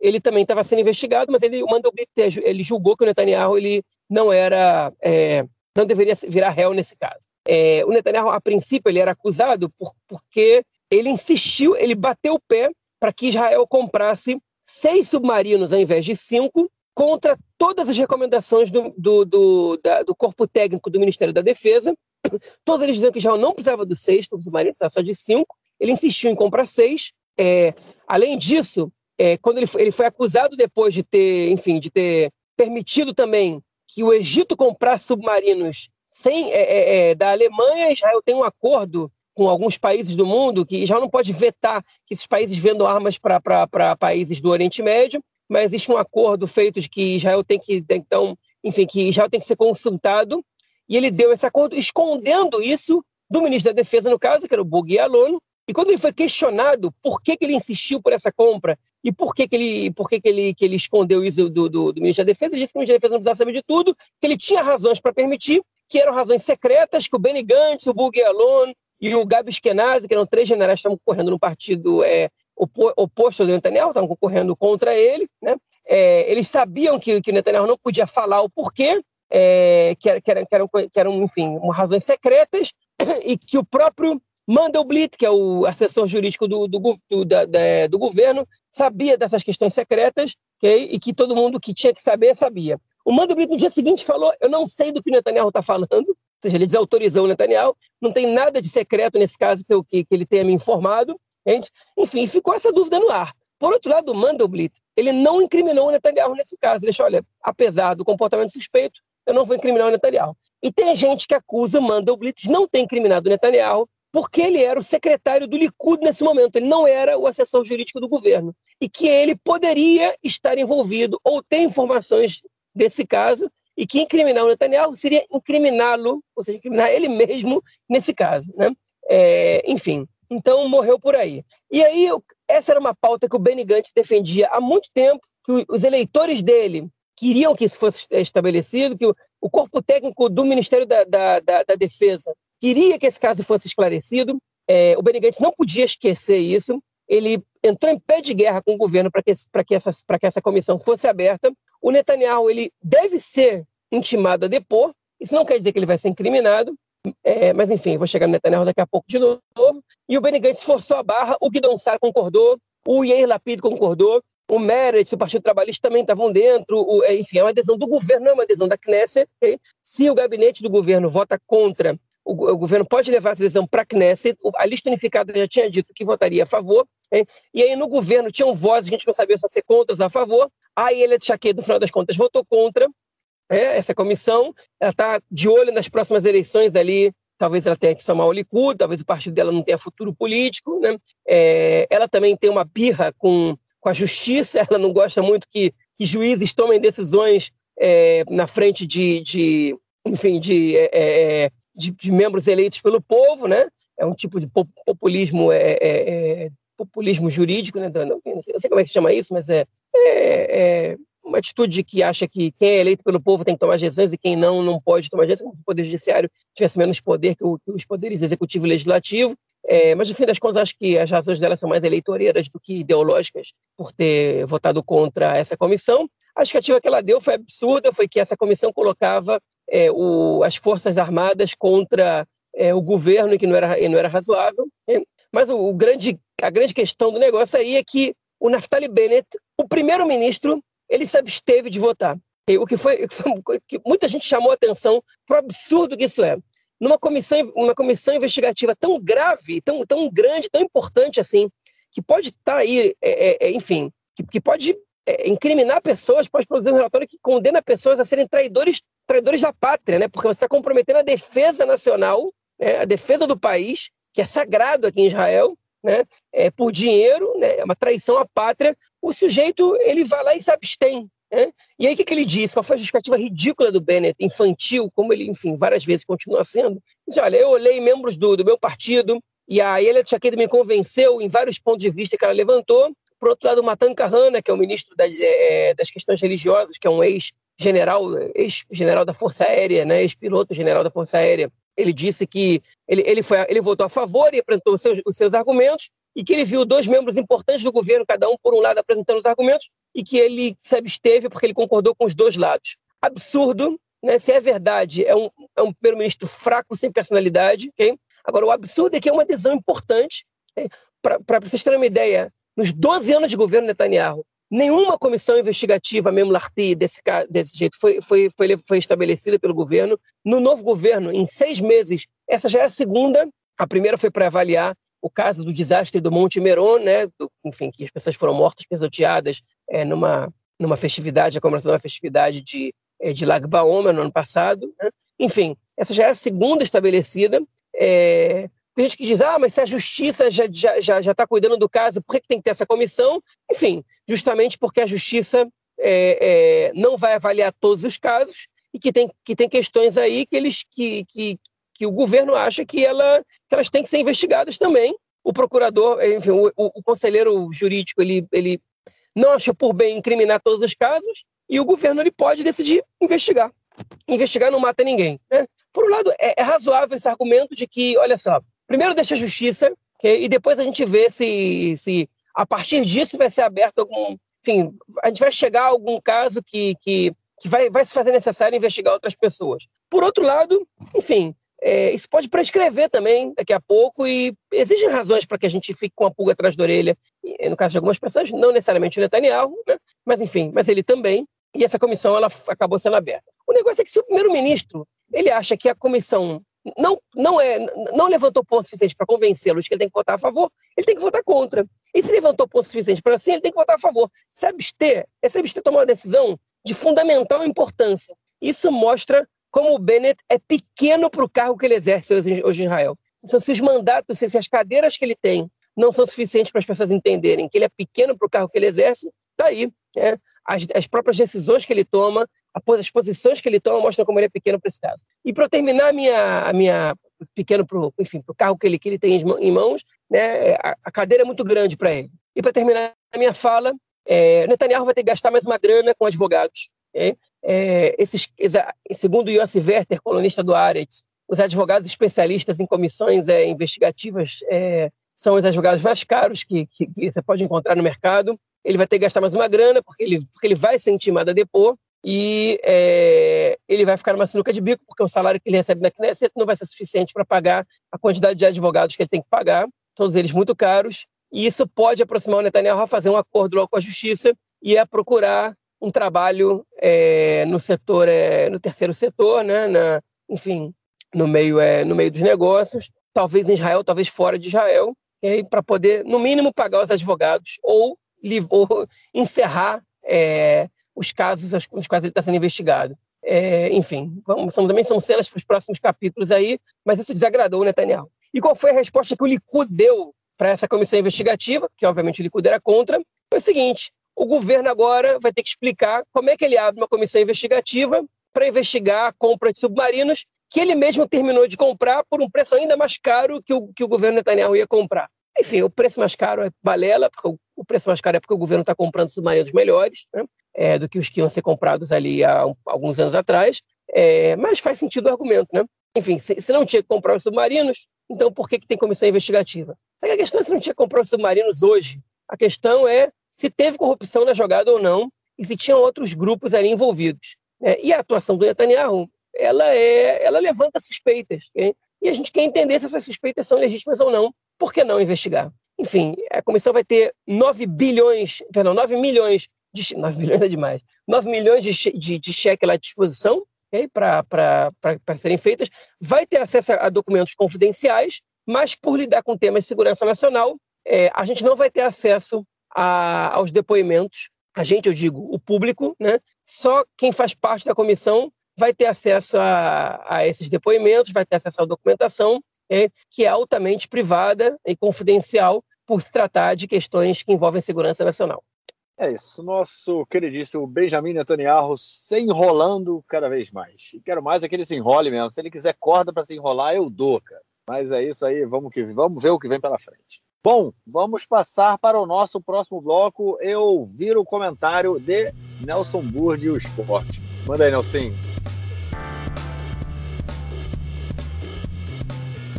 ele também estava sendo investigado, mas ele mandou ele julgou que o Netanyahu ele não era, é, não deveria virar réu nesse caso. É, o Netanyahu, a princípio, ele era acusado por, porque ele insistiu, ele bateu o pé para que Israel comprasse seis submarinos ao invés de cinco, contra todas as recomendações do, do, do, da, do corpo técnico do Ministério da Defesa, Todos eles diziam que Israel não precisava do sexto submarino, precisava só de cinco. Ele insistiu em comprar seis. É, além disso, é, quando ele foi, ele foi acusado depois de ter, enfim, de ter permitido também que o Egito comprasse submarinos sem é, é, é da Alemanha, Israel tem um acordo com alguns países do mundo que Israel não pode vetar que esses países vendam armas para países do Oriente Médio, mas existe um acordo feito de que Israel tem que, então, enfim, que Israel tem que ser consultado e ele deu esse acordo escondendo isso do ministro da Defesa, no caso, que era o Bugui Alono. E quando ele foi questionado por que, que ele insistiu por essa compra e por que, que, ele, por que, que, ele, que ele escondeu isso do, do, do ministro da Defesa, ele disse que o ministro da Defesa não precisava saber de tudo, que ele tinha razões para permitir, que eram razões secretas, que o Benny Gantz, o Bugui Alono e o Gabi Eskenazi, que eram três generais que estavam concorrendo no partido é, oposto ao Netanyahu, estavam concorrendo contra ele, né? É, eles sabiam que, que o Netanyahu não podia falar o porquê, é, que, que, eram, que, eram, que eram, enfim, razões secretas, e que o próprio Mandelblit, que é o assessor jurídico do, do, do, da, da, do governo, sabia dessas questões secretas okay? e que todo mundo que tinha que saber sabia. O Mandelblit no dia seguinte falou: Eu não sei do que o Netanyahu está falando, seja, ele desautorizou o Netanyahu, não tem nada de secreto nesse caso eu, que, que ele tenha me informado. Gente. Enfim, ficou essa dúvida no ar. Por outro lado, o Mandelblit, ele não incriminou o Netanyahu nesse caso. Ele disse: olha, apesar do comportamento suspeito, eu não vou incriminar o Netanyahu. E tem gente que acusa Mandelblit de não ter incriminado o Netanyahu porque ele era o secretário do Likud nesse momento, ele não era o assessor jurídico do governo. E que ele poderia estar envolvido ou ter informações desse caso e que incriminar o Netanyahu seria incriminá-lo, ou seja, incriminar ele mesmo nesse caso. Né? É, enfim, então morreu por aí. E aí, essa era uma pauta que o Benny Gantz defendia há muito tempo, que os eleitores dele queriam que isso fosse estabelecido, que o, corpo técnico do Ministério da, da, da, da, Defesa queria que esse caso fosse esclarecido. É, o Benny Gantz não podia esquecer isso. Ele entrou em pé de guerra com o governo para que, que, que essa comissão fosse aberta. O Netanyahu ele deve ser intimado a depor. Isso não quer dizer que ele vai ser incriminado, é, mas enfim, vou chegar no Netanyahu daqui a pouco de novo. E o Benny Gantz forçou a barra, o Guidon Sar concordou, o Yair Lapid concordou, o Meretz, o Partido Trabalhista também estavam dentro, o, é, enfim, é uma adesão do governo, não é uma adesão da Knesset. Se o gabinete do governo vota contra, o, o governo pode levar essa adesão para a Knesset, a lista unificada já tinha dito que votaria a favor, e aí no governo tinham vozes, a gente não sabia se ser contra ou a favor, aí ele, Chaquet, no final das contas, votou contra é, essa comissão, ela está de olho nas próximas eleições ali, talvez ela tenha que somar o Likud, talvez o partido dela não tenha futuro político, né? É, ela também tem uma birra com com a justiça, ela não gosta muito que, que juízes tomem decisões é, na frente de, de enfim, de, é, é, é de, de, membros eleitos pelo povo, né? É um tipo de populismo, é, é populismo jurídico, né? Não, sei como é que se chama isso, mas é, é, uma atitude que acha que quem é eleito pelo povo tem que tomar decisões e quem não, não pode tomar decisões, como se o Poder Judiciário tivesse menos poder que, o, que os poderes executivo e legislativo. É, mas, no fim das contas, acho que as razões dela são mais eleitoreiras do que ideológicas por ter votado contra essa comissão. A justificativa que ela deu foi absurda, foi que essa comissão colocava é, o, as Forças Armadas contra é, o governo que não era, não era razoável. Né? Mas o, o, grande, a grande questão do negócio aí é que o Naftali Bennett, o primeiro-ministro, ele se absteve de votar. O que foi, que muita gente chamou a atenção para o absurdo que isso é numa comissão, uma comissão investigativa tão grave, tão, tão grande, tão importante assim, que pode estar tá aí, é, é, é, enfim, que, que pode é, incriminar pessoas, pode produzir um relatório que condena pessoas a serem traidores, traidores da pátria, né? Porque você está comprometendo a defesa nacional, né? a defesa do país, que é sagrado aqui em Israel, né? É, por dinheiro, né? É uma traição à pátria. O sujeito ele vai lá e se abstém, né? E aí o que, que ele disse? Qual foi a justificativa ridícula do Bennett, infantil, como ele, enfim, várias vezes continua sendo? Diz, olha, eu olhei membros do, do meu partido e a Elia Tchakeda me convenceu em vários pontos de vista que ela levantou. Por outro lado, o Matan Kahana, que é o ministro da, é, das questões religiosas, que é um ex-general ex-general da Força Aérea, né, ex-piloto general da Força Aérea, ele disse que ele, ele, foi, ele votou a favor e apresentou os seus, os seus argumentos, e que ele viu dois membros importantes do governo, cada um por um lado apresentando os argumentos, e que ele se absteve porque ele concordou com os dois lados. Absurdo, né? se é verdade, é um, é um primeiro-ministro fraco, sem personalidade. Okay? Agora, o absurdo é que é uma adesão importante. Okay? Para vocês terem uma ideia, nos 12 anos de governo Netanyahu, nenhuma comissão investigativa, mesmo Larti, desse, desse jeito, foi, foi, foi, foi estabelecida pelo governo. No novo governo, em seis meses, essa já é a segunda. A primeira foi para avaliar o caso do desastre do Monte Meron, né? Do, enfim, que as pessoas foram mortas, pisoteadas é, numa, numa festividade, a comemoração de uma festividade de, é, de Lag Baomer no ano passado. Né? Enfim, essa já é a segunda estabelecida. É, tem gente que diz, ah, mas se a justiça já está já, já, tá cuidando do caso, por que, que tem que ter essa comissão? Enfim, justamente porque a justiça é, é, não vai avaliar todos os casos e que tem, que tem questões aí que, eles, que, que, que o governo acha que, ela, que elas têm que ser investigadas também. O procurador, enfim, o, o, conselheiro jurídico, ele, ele não acha por bem incriminar todos os casos e o governo ele pode decidir investigar. Investigar não mata ninguém. Né? Por um lado, é, é, razoável esse argumento de que, olha só, primeiro deixa a justiça okay, e depois a gente vê se, se a partir disso vai ser aberto algum. Enfim, a gente vai chegar a algum caso que, que, que vai, vai se fazer necessário investigar outras pessoas. Por outro lado, enfim, é, isso pode prescrever também daqui a pouco e existem razões para que a gente fique com a pulga atrás da orelha. E, no caso de algumas pessoas, não necessariamente o Netanyahu, né? mas enfim, mas ele também. E essa comissão ela acabou sendo aberta. O negócio é que se o primeiro-ministro ele acha que a comissão não, não, é, não levantou ponto suficiente para convencê-lo de que ele tem que votar a favor, ele tem que votar contra. E se levantou ponto suficiente para sim, ele tem que votar a favor. Se abster, é se abster tomar uma decisão de fundamental importância. Isso mostra como o Bennett é pequeno para o cargo que ele exerce hoje, hoje em Israel. Então, se os mandatos, se as cadeiras que ele tem não são suficientes para as pessoas entenderem que ele é pequeno para o cargo que ele exerce, está aí. Né? As, as, próprias decisões que ele toma, as posições que ele toma mostram como ele é pequeno para esse caso. E para terminar a minha, a minha pequeno para enfim, o cargo que ele, que ele tem em mãos, né, a, a cadeira é muito grande para ele. E para terminar a minha fala, é, Netanyahu vai ter que gastar mais uma grana com advogados. É, esses, segundo Yossi Werther, colunista do Aretz, os advogados especialistas em comissões é, investigativas é, são os advogados mais caros que, que, que, você pode encontrar no mercado. Ele vai ter que gastar mais uma grana, porque ele, porque ele vai ser intimado a depor, e é, ele vai ficar numa sinuca de bico, porque o salário que ele recebe na Knesset não vai ser suficiente para pagar a quantidade de advogados que ele tem que pagar, todos eles muito caros, e isso pode aproximar o Netanyahu a fazer um acordo logo com a justiça e a procurar um trabalho é, no setor, é, no terceiro setor, né, na, enfim, no meio, é, no meio dos negócios, talvez em Israel, talvez fora de Israel, para poder, no mínimo, pagar os advogados ou, ou encerrar é, os casos nos quais ele está sendo investigado. É, enfim, vamos, são, também são cenas para os próximos capítulos aí, mas isso desagradou o Netanyahu. E qual foi a resposta que o Likud deu para essa comissão investigativa, que obviamente o Likud era contra? Foi o seguinte: o governo agora vai ter que explicar como é que ele abre uma comissão investigativa para investigar a compra de submarinos que ele mesmo terminou de comprar por um preço ainda mais caro que o, que o governo Netanyahu ia comprar. Enfim, o preço mais caro é balela, porque o, preço mais caro é porque o governo está comprando submarinos melhores né, é, do que os que iam ser comprados ali há alguns anos atrás. É, mas faz sentido o argumento, né? Enfim, se, se, não tinha que comprar os submarinos, então por que, que tem comissão investigativa? Sabe a questão é se não tinha que comprar os submarinos hoje. A questão é se teve corrupção na jogada ou não e se tinham outros grupos ali envolvidos. Né? E a atuação do Netanyahu, ela, é, ela levanta suspeitas. Okay? E a gente quer entender se essas suspeitas são legítimas ou não. Por que não investigar? Enfim, a comissão vai ter 9 bilhões, perdão, 9 milhões de 9 bilhões é demais. 9 milhões de, de, de cheque lá à disposição okay, para serem feitas. Vai ter acesso a documentos confidenciais, mas por lidar com temas de segurança nacional, é, a gente não vai ter acesso a, aos depoimentos. A gente, eu digo, o público, né? Só quem faz parte da comissão vai ter acesso a, a esses depoimentos, vai ter acesso à documentação, é, que é altamente privada e confidencial por se tratar de questões que envolvem segurança nacional. É isso, nosso queridíssimo Benjamin Netanyahu se enrolando cada vez mais. E quero mais é que ele se enrole mesmo. Se ele quiser corda para se enrolar, eu dou, cara. Mas é isso aí, vamos, que, vamos ver o que vem pela frente. Bom, vamos passar para o nosso próximo bloco. Eu viro o comentário de Nelson Burdi o esporte. Manda aí, Nelson.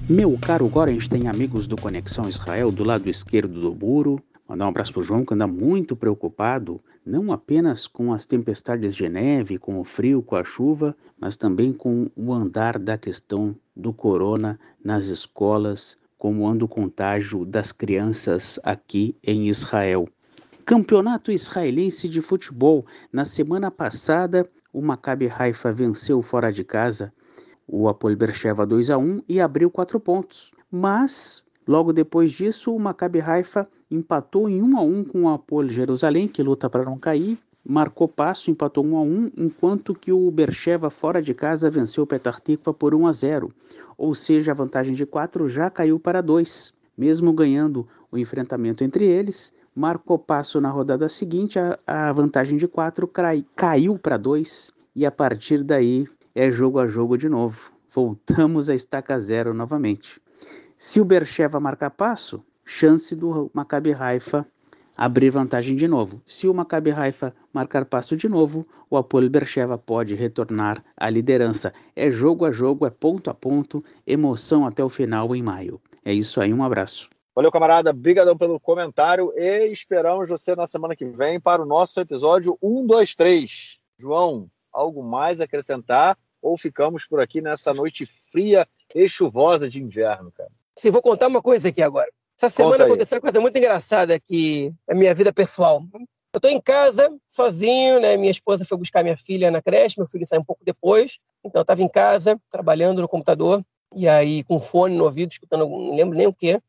Meu caro tem amigos do Conexão Israel do lado esquerdo do muro, Mandar um abraço para o João, que anda muito preocupado, não apenas com as tempestades de neve, com o frio, com a chuva, mas também com o andar da questão do corona nas escolas, como anda o contágio das crianças aqui em Israel. Campeonato israelense de futebol. Na semana passada, o Maccabi Haifa venceu fora de casa o Apol Bercheva 2 a 1 e abriu quatro pontos. Mas Logo depois disso, o Maccabi Haifa empatou em 1 a 1 com o Apolo Jerusalém, que luta para não cair, marcou passo, empatou 1 a 1, enquanto que o Bercheva fora de casa venceu o Petar Tikva por 1 a 0. Ou seja, a vantagem de 4 já caiu para 2. Mesmo ganhando o enfrentamento entre eles, marcou passo na rodada seguinte, a, a vantagem de 4 cai, caiu para 2 e a partir daí é jogo a jogo de novo. Voltamos a estaca zero novamente. Se o Bercheva marcar passo, chance do Maccabi Haifa abrir vantagem de novo. Se o Maccabi Haifa marcar passo de novo, o Apolo Bercheva pode retornar à liderança. É jogo a jogo, é ponto a ponto, emoção até o final em maio. É isso aí, um abraço. Valeu, camarada. Obrigadão pelo comentário e esperamos você na semana que vem para o nosso episódio 1, 2, 3. João, algo mais a acrescentar ou ficamos por aqui nessa noite fria e chuvosa de inverno, cara? Sim, vou contar uma coisa aqui agora. Essa semana aconteceu uma coisa muito engraçada aqui na minha vida pessoal. Eu estou em casa, sozinho, né? Minha esposa foi buscar minha filha na creche, meu filho saiu um pouco depois. Então eu estava em casa, trabalhando no computador, e aí com fone no ouvido, escutando, não lembro nem o quê.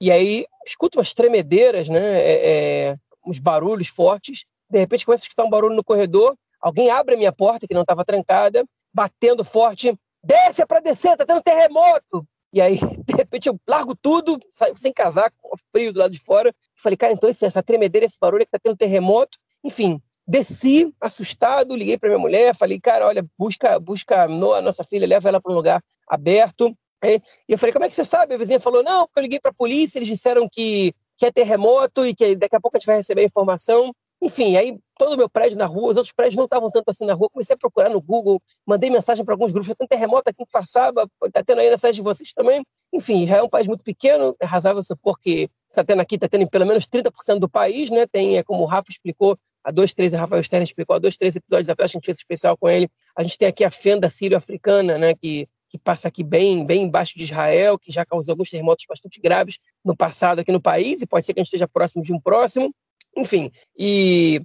E aí escuto umas tremedeiras, né? É, é, uns barulhos fortes. De repente começo a escutar um barulho no corredor. Alguém abre a minha porta, que não estava trancada, batendo forte. Desce, é para descer, tá tendo terremoto. E aí, de repente, eu largo tudo, saio sem casaco, frio do lado de fora. Falei, cara, então essa tremedeira, esse barulho é que tá tendo terremoto. Enfim, desci, assustado, liguei para minha mulher, falei, cara, olha, busca, busca a nossa filha, leva ela para um lugar aberto. E eu falei, como é que você sabe? A vizinha falou, não, porque eu liguei para a polícia, eles disseram que, que é terremoto e que daqui a pouco a gente vai receber a informação. Enfim, aí todo o meu prédio na rua, os outros prédios não estavam tanto assim na rua. Comecei a procurar no Google, mandei mensagem para alguns grupos. Tem terremoto aqui em Farsaba, está tendo aí na sede de vocês também. Enfim, Israel é um país muito pequeno, é razoável supor que está tendo aqui, está tendo em pelo menos 30% do país, né? Tem, é, como o Rafa explicou, há dois, três, a Rafael Stern explicou há dois, três episódios atrás, a gente fez especial com ele. A gente tem aqui a fenda sírio-africana, né? Que que passa aqui bem, bem embaixo de Israel, que já causou alguns terremotos bastante graves no passado aqui no país, e pode ser que a gente esteja próximo de um próximo. Enfim, e,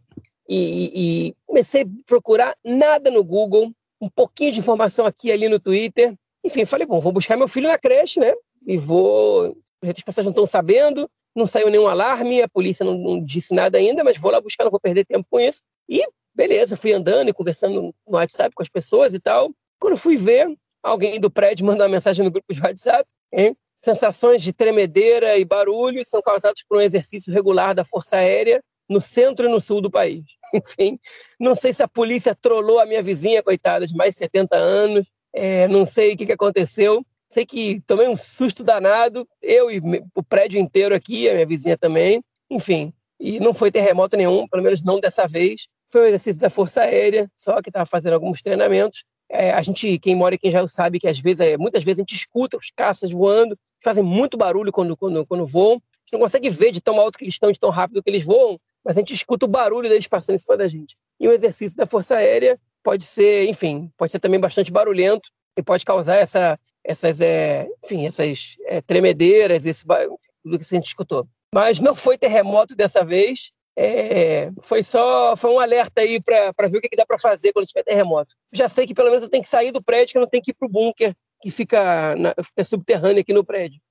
e, e comecei a procurar nada no Google, um pouquinho de informação aqui e ali no Twitter. Enfim, falei, bom, vou buscar meu filho na creche, né? E vou. As pessoas não estão sabendo, não saiu nenhum alarme, a polícia não, não, disse nada ainda, mas vou lá buscar, não vou perder tempo com isso. E beleza, fui andando e conversando no WhatsApp com as pessoas e tal. Quando fui ver, alguém do prédio mandou uma mensagem no grupo de WhatsApp, hein? Sensações de tremedeira e barulho são causadas por um exercício regular da Força Aérea no centro e no sul do país. Enfim, não sei se a polícia trollou a minha vizinha, coitada, de mais de 70 anos, é, não sei o que, que aconteceu. Sei que tomei um susto danado, eu e o prédio inteiro aqui, a minha vizinha também. Enfim, e não foi terremoto nenhum, pelo menos não dessa vez. Foi um exercício da Força Aérea, só que estava fazendo alguns treinamentos. É, a gente, quem mora aqui já sabe que às vezes, é, muitas vezes a gente escuta os caças voando, fazem muito barulho quando, quando, quando voam. A gente não consegue ver de tão alto que eles estão, de tão rápido que eles voam, mas a gente escuta o barulho deles passando em cima da gente. E o exercício da Força Aérea pode ser, enfim, pode ser também bastante barulhento e pode causar essa, essas, é, enfim, essas é, tremedeiras, esse, tudo que a gente escutou. Mas não foi terremoto dessa vez. É, foi só foi um alerta aí para ver o que, que dá para fazer quando tiver terremoto. Já sei que pelo menos eu tenho que sair do prédio, que eu não tenho que ir para o bunker que fica, na, fica subterrâneo aqui no prédio.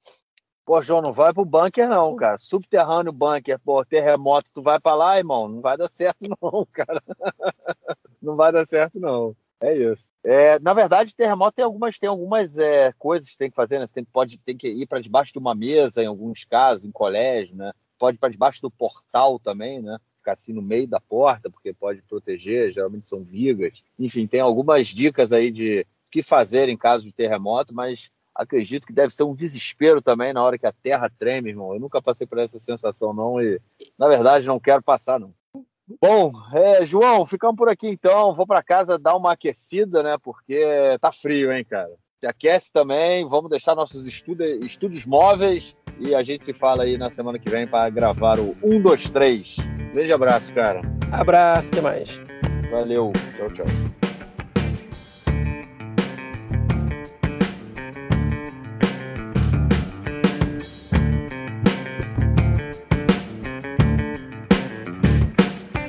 Pô, João, não vai pro bunker não, cara. Subterrâneo, bunker, pô, terremoto, tu vai para lá, irmão? Não vai dar certo não, cara. não vai dar certo não. É isso. É, na verdade, terremoto tem algumas, tem algumas é, coisas que tem que fazer, né? Você tem, pode, tem que ir para debaixo de uma mesa, em alguns casos, em colégio, né? Pode ir para debaixo do portal também, né? Ficar assim no meio da porta, porque pode proteger, geralmente são vigas. Enfim, tem algumas dicas aí de que fazer em caso de terremoto, mas acredito que deve ser um desespero também na hora que a terra treme, irmão. Eu nunca passei por essa sensação, não, e na verdade não quero passar, não. Bom, é, João, ficamos por aqui então. Vou para casa dar uma aquecida, né? Porque tá frio, hein, cara. Se aquece também. Vamos deixar nossos estudos, estúdios móveis e a gente se fala aí na semana que vem para gravar o 1, 2, 3. Grande abraço, cara. Abraço, até mais. Valeu. Tchau, tchau.